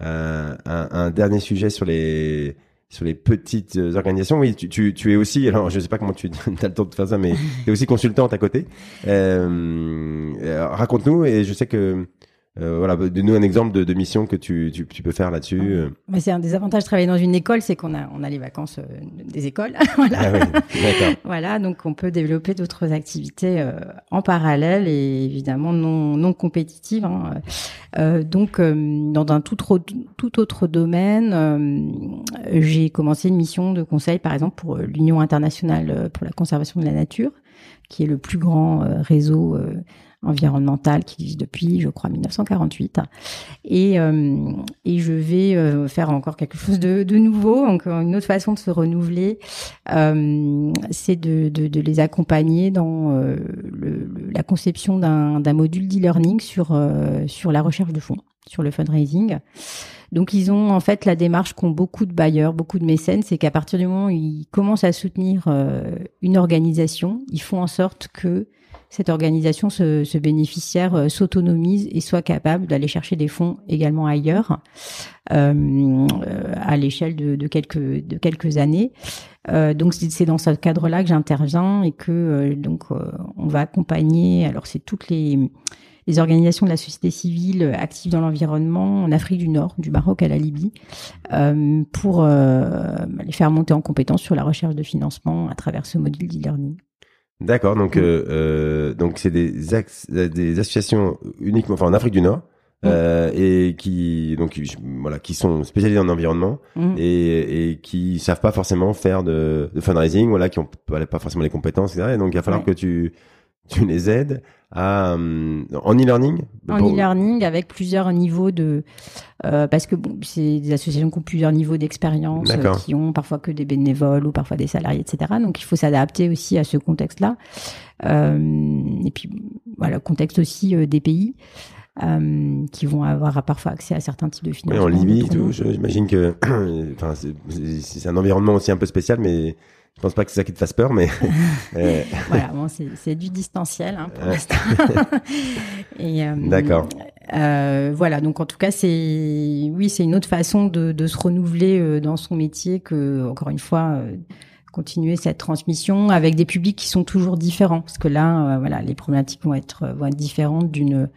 un, un dernier sujet sur les sur les petites euh, organisations. Oui, tu, tu, tu, es aussi, alors je sais pas comment tu [laughs] as le temps de faire ça, mais tu es aussi consultante à côté. Euh, euh Raconte-nous, et je sais que euh, voilà, donne-nous un exemple de, de, mission que tu, tu, tu peux faire là-dessus. Euh. Mais c'est un des avantages de travailler dans une école, c'est qu'on a, on a les vacances euh, des écoles. [laughs] voilà. Ah oui, [laughs] voilà, donc on peut développer d'autres activités en parallèle et évidemment non, non compétitives. Hein. donc, dans un tout, tout autre domaine, j'ai commencé une mission de conseil, par exemple, pour l'Union internationale pour la conservation de la nature, qui est le plus grand réseau environnementale qui existe depuis, je crois, 1948. Et, euh, et je vais euh, faire encore quelque chose de, de, nouveau, encore une autre façon de se renouveler, euh, c'est de, de, les accompagner dans euh, la conception d'un module d'e-learning sur, euh, sur la recherche de fonds, sur le fundraising. Donc ils ont en fait la démarche qu'ont beaucoup de bailleurs, beaucoup de mécènes, c'est qu'à partir du moment où ils commencent à soutenir une organisation, ils font en sorte que cette organisation, ce, bénéficiaire euh, s'autonomise et soit capable d'aller chercher des fonds également ailleurs, euh, à l'échelle de, de, quelques de quelques années. Euh, donc c'est dans ce cadre-là que j'interviens et que euh, donc euh, on va accompagner. Alors c'est toutes les les organisations de la société civile actives dans l'environnement en Afrique du Nord, du Maroc à la Libye, euh, pour euh, les faire monter en compétence sur la recherche de financement à travers ce module d'e-learning. D'accord, donc mm. euh, euh, donc c'est des des associations uniquement, enfin en Afrique du Nord. Mm. Euh, et qui donc voilà qui sont spécialisés en environnement mm. et, et qui savent pas forcément faire de, de fundraising voilà qui ont pas forcément les compétences etc. Et donc il va falloir que tu tu les aides à, euh, en e-learning En e-learning avec plusieurs niveaux de... Euh, parce que bon, c'est des associations qui ont plusieurs niveaux d'expérience, euh, qui ont parfois que des bénévoles ou parfois des salariés, etc. Donc il faut s'adapter aussi à ce contexte-là. et puis voilà, contexte aussi des pays. qui vont avoir parfois accès à certains types de financement. Oui, en Libye, j'imagine que [clears throat] c'est un environnement aussi un peu spécial, mais je pense pas que c'est ça qui te fasse peur, mais [laughs] [laughs] euh, voilà, bon, c'est du distanciel hein, pour l'instant. [laughs] euh, D'accord. Euh, voilà, donc en tout cas, c'est oui, c'est une autre façon de, de se renouveler euh, dans son métier que, encore une fois, euh, continuer cette transmission avec des publics qui sont toujours différents, parce que là, voilà, les problématiques vont être vont être différentes d'une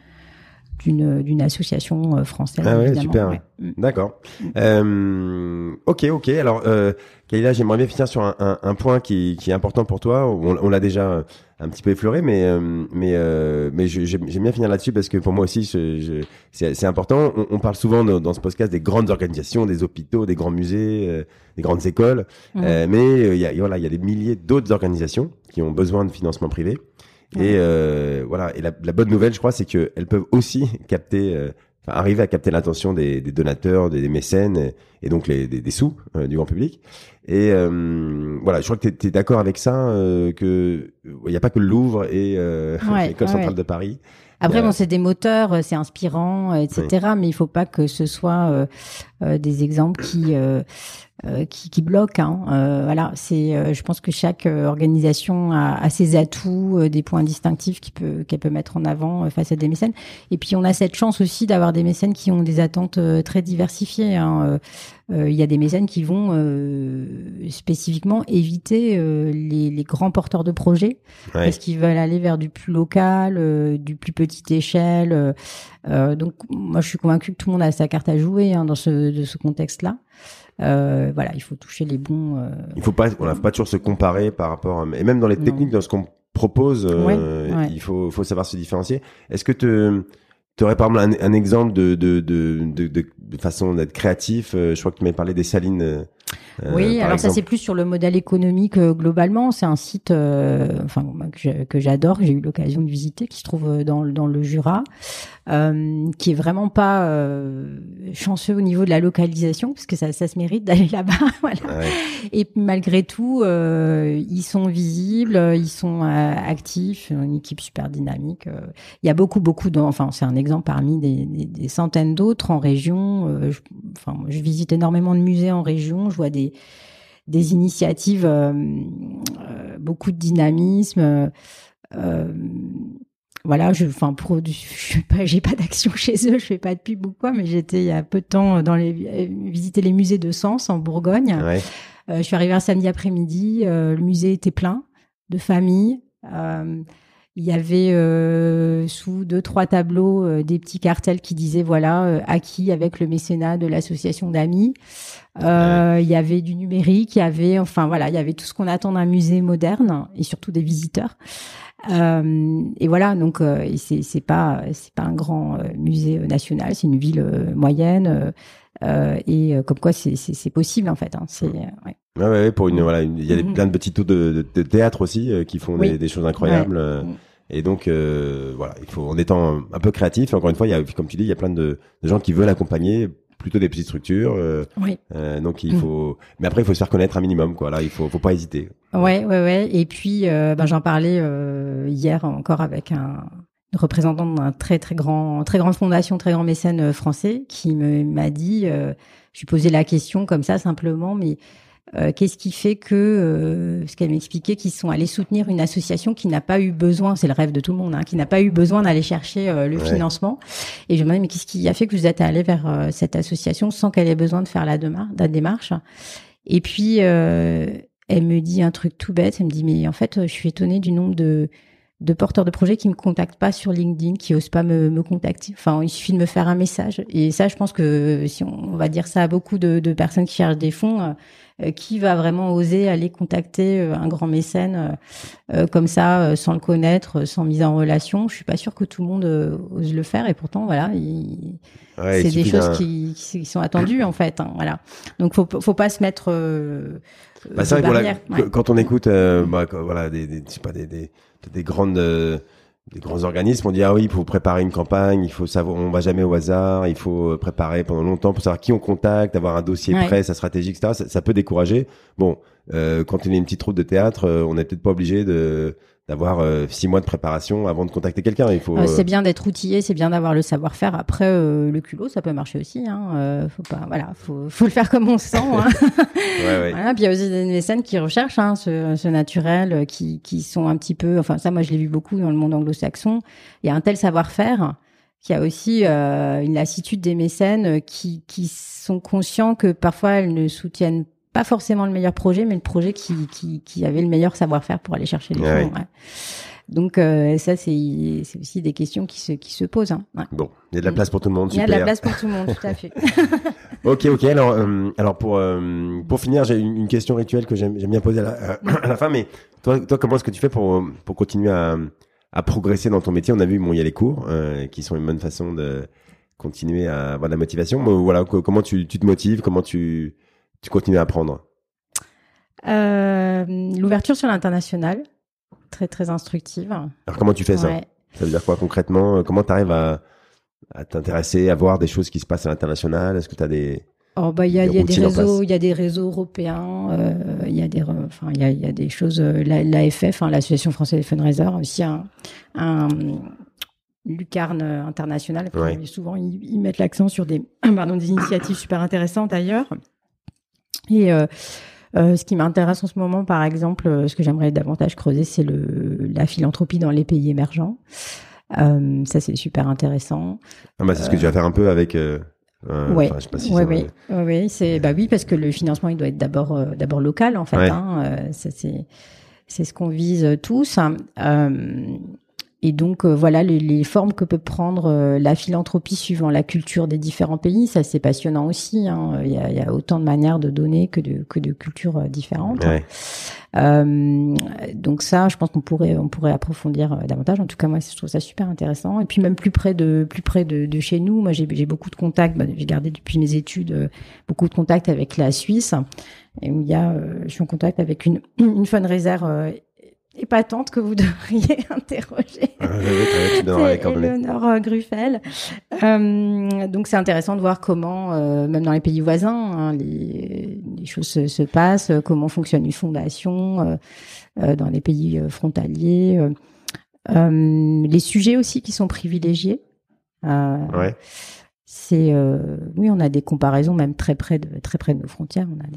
d'une d'une association euh, française. Ah ouais, super. Mm. D'accord. Mm. Euh, ok, ok. Alors, euh, Kayla, j'aimerais bien finir sur un, un, un, point qui, qui est important pour toi. On, on l'a déjà un petit peu effleuré, mais euh, mais euh, mais j'aime bien finir là-dessus parce que pour moi aussi, c'est important. On, on, parle souvent dans, dans, ce podcast des grandes organisations, des hôpitaux, des grands musées, des grandes écoles, mm. mais il y a voilà, il y a des milliers d'autres organisations qui ont besoin de financement privé. Et euh, voilà. Et la, la, bonne nouvelle, je crois, c'est qu'elles peuvent aussi capter, euh, enfin, arriver à capter l'attention des, des, donateurs, des, mécènes, et, donc les, des, des sous euh, du grand public. Et euh, voilà, je crois que tu es, d'accord avec ça, euh, que il n'y a pas que le Louvre et [laughs] l'école centrale de Paris. Après, bon, c'est des moteurs, c'est inspirant, etc. Mais il faut pas que ce soit des exemples qui qui, qui bloquent. Hein. voilà, c'est. je pense que chaque organisation a, a ses atouts, des points distinctifs qu'elle peut qu'elle peut mettre en avant face à des mécènes. Et puis on a cette chance aussi d'avoir des mécènes qui ont des attentes très diversifiées. Hein. Euh, il y a des mécènes qui vont euh, spécifiquement éviter euh, les, les, grands porteurs de projets parce qu'ils veulent aller vers du plus local, du plus petite échelle. donc moi, je suis convaincue que tout le monde a sa carte à jouer hein, dans ce, de ce contexte-là. Euh, voilà, il faut toucher les bons. Euh... Il faut pas, on n'a pas toujours se comparer par rapport, à, et même dans les techniques, dans ce qu'on propose, euh, il faut, faut savoir se différencier. Est-ce que te, tu aurais par exemple un, exemple de, de, de, de, de façon d'être créatif euh, Je crois que tu m'avais parlé des salines. Euh, oui, alors ça c'est plus sur le modèle économique euh, globalement. C'est un site, enfin que j'adore, j'ai eu l'occasion de visiter, qui se trouve dans, dans le Jura, euh, qui est vraiment pas euh, chanceux au niveau de la localisation, parce que ça, ça se mérite d'aller [laughs] là-bas. voilà. Et malgré tout, euh, ils sont visibles, ils sont actifs, une équipe super dynamique. Il y a beaucoup, beaucoup de, enfin c'est un exemple parmi des, des, des centaines d'autres en région. Je, enfin, je visite énormément de musées en région, je vois des des initiatives, beaucoup de dynamisme. Euh, voilà, je, enfin, je pas, j'ai pas d'action [laughs] chez eux, je fais pas de pub ou quoi, mais j'étais il y a peu de temps dans les, visiter les musées de Sens en Bourgogne. Ouais. Euh, je suis arrivée un samedi après-midi, euh, le musée était plein de familles. Euh, il y avait euh, sous deux trois tableaux euh, des petits cartels qui disaient voilà acquis avec le mécénat de l'association d'amis. il y avait du numérique, il y avait enfin voilà, il y avait tout ce qu'on attend d'un musée moderne et surtout des visiteurs. Euh, et voilà, donc euh, c'est c'est pas c'est pas un grand euh, musée national, c'est une ville moyenne. et comme quoi c'est c'est possible en fait. Hein, c'est ouais. Ouais, ouais, pour une voilà, il y a mm-hmm. plein de petits taux de, de, théâtre aussi qui font des, des, choses incroyables. Mm. Et donc voilà, il faut en étant un peu créatif. Encore une fois, il y a comme tu dis, il y a plein de, de gens qui veulent accompagner plutôt des petites structures. Euh, oui. Euh, donc il faut, mais après il faut se faire connaître un minimum, quoi. Là, il faut, faut pas hésiter. Ouais, ouais, ouais. Et puis, euh, ben, j'en parlais hier encore avec un représentant d'un très très grand, très grande fondation, très grand mécène français, qui m'a dit, je lui posais la question comme ça simplement, mais euh, qu'est-ce qui fait que, euh, ce qu'elle m'expliquait, qu'ils sont allés soutenir une association qui n'a pas eu besoin, c'est le rêve de tout le monde, hein, qui n'a pas eu besoin d'aller chercher euh, le financement. Et je me demandais, mais qu'est-ce qui a fait que vous êtes allé vers cette association sans qu'elle ait besoin de faire la, la démarche? Et puis, elle me dit un truc tout bête, elle me dit, mais en fait, je suis étonnée du nombre de de porteurs de projets qui me contactent pas sur LinkedIn, qui osent pas me, me, contacter. Enfin, il suffit de me faire un message. Et ça, je pense que si on, va dire ça à beaucoup de, de personnes qui cherchent des fonds, euh, qui va vraiment oser aller contacter euh, un grand mécène euh, comme ça, sans le connaître, sans mise en relation Je suis pas sûre que tout le monde ose le faire. Et pourtant, voilà, c'est des choses qui, qui, sont attendues en fait. Hein, voilà. Donc, faut faut pas se mettre. Bah, c'est vrai que quand on écoute, bah, voilà, des, des, pas des, des, des grandes des grands organismes on dit ah oui il faut préparer une campagne il faut savoir on va jamais au hasard il faut préparer pendant longtemps pour savoir qui on contacte avoir un dossier prêt sa stratégie etc ça, ça peut décourager. Bon euh, quand on est une petite route de théâtre euh, on n'est peut-être pas obligé de d'avoir euh, six mois de préparation avant de contacter quelqu'un. Il faut. Euh, c'est bien d'être outillé, c'est bien d'avoir le savoir-faire. Après, le culot, ça peut marcher aussi. Hein. faut pas, voilà, faut, faut le faire comme on sent. Hein. [laughs] ouais, ouais. Voilà, puis il y a aussi des mécènes qui recherchent hein, ce, ce, naturel, qui, qui sont un petit peu. Enfin, ça, moi, je l'ai vu beaucoup dans le monde anglo-saxon. Il y a un tel savoir-faire qu'il y a aussi une lassitude des mécènes qui, qui sont conscients que parfois elles ne soutiennent pas forcément le meilleur projet, mais le projet qui, qui, qui avait le meilleur savoir-faire pour aller chercher les fonds. Ouais. Donc euh, ça, c'est aussi des questions qui se, qui se posent. Hein. Ouais. Bon, il y a de la place pour tout le monde. Il y a de la place pour tout le monde, tout à fait. [laughs] [laughs] ok, ok. Alors, euh, alors pour euh, pour finir, j'ai une, une, question rituelle que j'aime bien poser à la, [clears throat] à la fin. Mais toi, toi, comment est-ce que tu fais pour pour continuer à, à progresser dans ton métier? On a vu, bon, il y a les cours euh, qui sont une bonne façon de continuer à avoir de la motivation. Mais voilà, comment tu, tu te motives? Comment tu tu continues à apprendre euh, L'ouverture sur l'international, très très instructive. Alors comment tu fais ça? Ça veut dire quoi concrètement? Euh, Comment tu arrives à, à t'intéresser, à voir des choses qui se passent à l'international? Est-ce que tu as des Oh bah il y a, y a des réseaux, il y a des réseaux européens, euh, il y a des, enfin il y a, y a des choses. Euh, L'AFF, hein, l'association française des fundraisers, aussi un, un lucarne internationale. Souvent, ils, mettent l'accent sur des, [coughs] pardon, des initiatives super intéressantes ailleurs. Et ce qui m'intéresse en ce moment, par exemple, ce que j'aimerais davantage creuser, c'est la philanthropie dans les pays émergents. ça, c'est super intéressant. Ah bah, c'est ce que tu vas faire un peu avec euh, oui, oui, oui, c'est bah oui parce que le financement il doit être d'abord euh, d'abord local en fait. Hein, euh, c'est c'est ce qu'on vise tous. Hein. Et donc voilà les, les, formes que peut prendre la philanthropie suivant la culture des différents pays, ça c'est passionnant aussi. Hein. Il, y a, il, y a, autant de manières de donner que de que de cultures différentes. Ouais. Euh, donc ça, je pense qu'on pourrait on pourrait approfondir euh, davantage. En tout cas, moi, je trouve ça super intéressant. Et puis même plus près de plus près de, de chez nous, moi j'ai beaucoup de contacts. Bah, j'ai gardé depuis mes études euh, beaucoup de contacts avec la Suisse. Et il y a, je suis en contact avec une une fundraiser épatante que vous [laughs] devriez interroger. Ah, Eleonore euh, Gruffel. Euh, donc c'est intéressant de voir comment, euh, même dans les pays voisins, hein, les, les, choses se, se, passent, comment fonctionne une fondation euh, dans les pays frontaliers. les sujets aussi qui sont privilégiés. ouais c'est euh, oui, on a des comparaisons même très près de très près de nos frontières. On a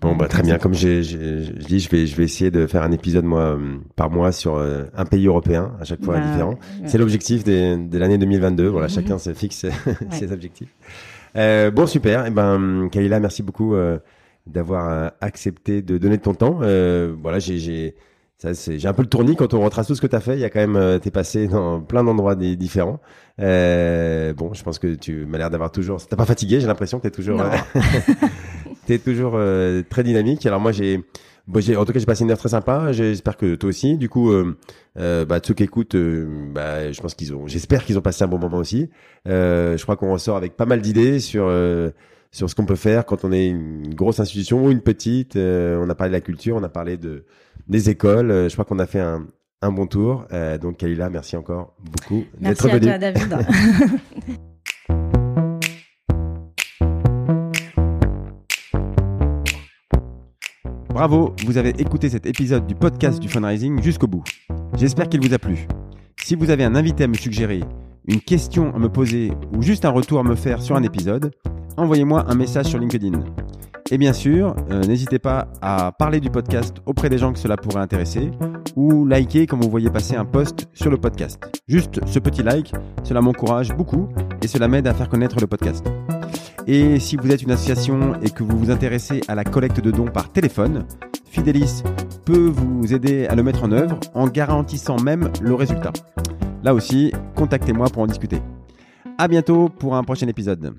bon, bah très bien. Comme j'ai, je dis, je vais je vais essayer de faire un épisode moi par mois sur euh, un pays européen à chaque fois bah, différent. C'est l'objectif de l'année 2022. Voilà, mhm. chacun se fixe [laughs] ses objectifs. Euh, bon, super. Et eh ben, Kalila, merci beaucoup euh, d'avoir accepté de donner de ton temps. voilà, j'ai j'ai j'ai un peu le tournis quand on retrace tout ce que tu as fait. Il y a quand même, euh, t'es passé dans plein d'endroits différents. Euh, bon, je pense que tu m'as l'air d'avoir toujours. T'as pas fatigué J'ai l'impression que t'es toujours, euh, [laughs] t'es toujours euh, très dynamique. Alors moi, j'ai, bon, j'ai, en tout cas, j'ai passé une heure très sympa. J'espère que toi aussi. Du coup, euh, bah, ceux qui écoutent, bah, je pense qu'ils ont, j'espère qu'ils ont passé un bon moment aussi. je crois qu'on ressort avec pas mal d'idées sur sur ce qu'on peut faire quand on est une grosse institution ou une petite. on a parlé de la culture, on a parlé de des écoles. Euh, je crois qu'on a fait un, un bon tour. Euh, donc Kalila, merci encore beaucoup d'être venu. Merci à toi, David. [laughs] Bravo, vous avez écouté cet épisode du podcast du fundraising jusqu'au bout. J'espère qu'il vous a plu. Si vous avez un invité à me suggérer, une question à me poser ou juste un retour à me faire sur un épisode, envoyez-moi un message sur LinkedIn. Et bien sûr, euh, n'hésitez pas à parler du podcast auprès des gens que cela pourrait intéresser ou liker quand vous voyez passer un post sur le podcast. Juste ce petit like, cela m'encourage beaucoup et cela m'aide à faire connaître le podcast. Et si vous êtes une association et que vous vous intéressez à la collecte de dons par téléphone, Fidelis peut vous aider à le mettre en œuvre en garantissant même le résultat. Là aussi, contactez-moi pour en discuter. À bientôt pour un prochain épisode.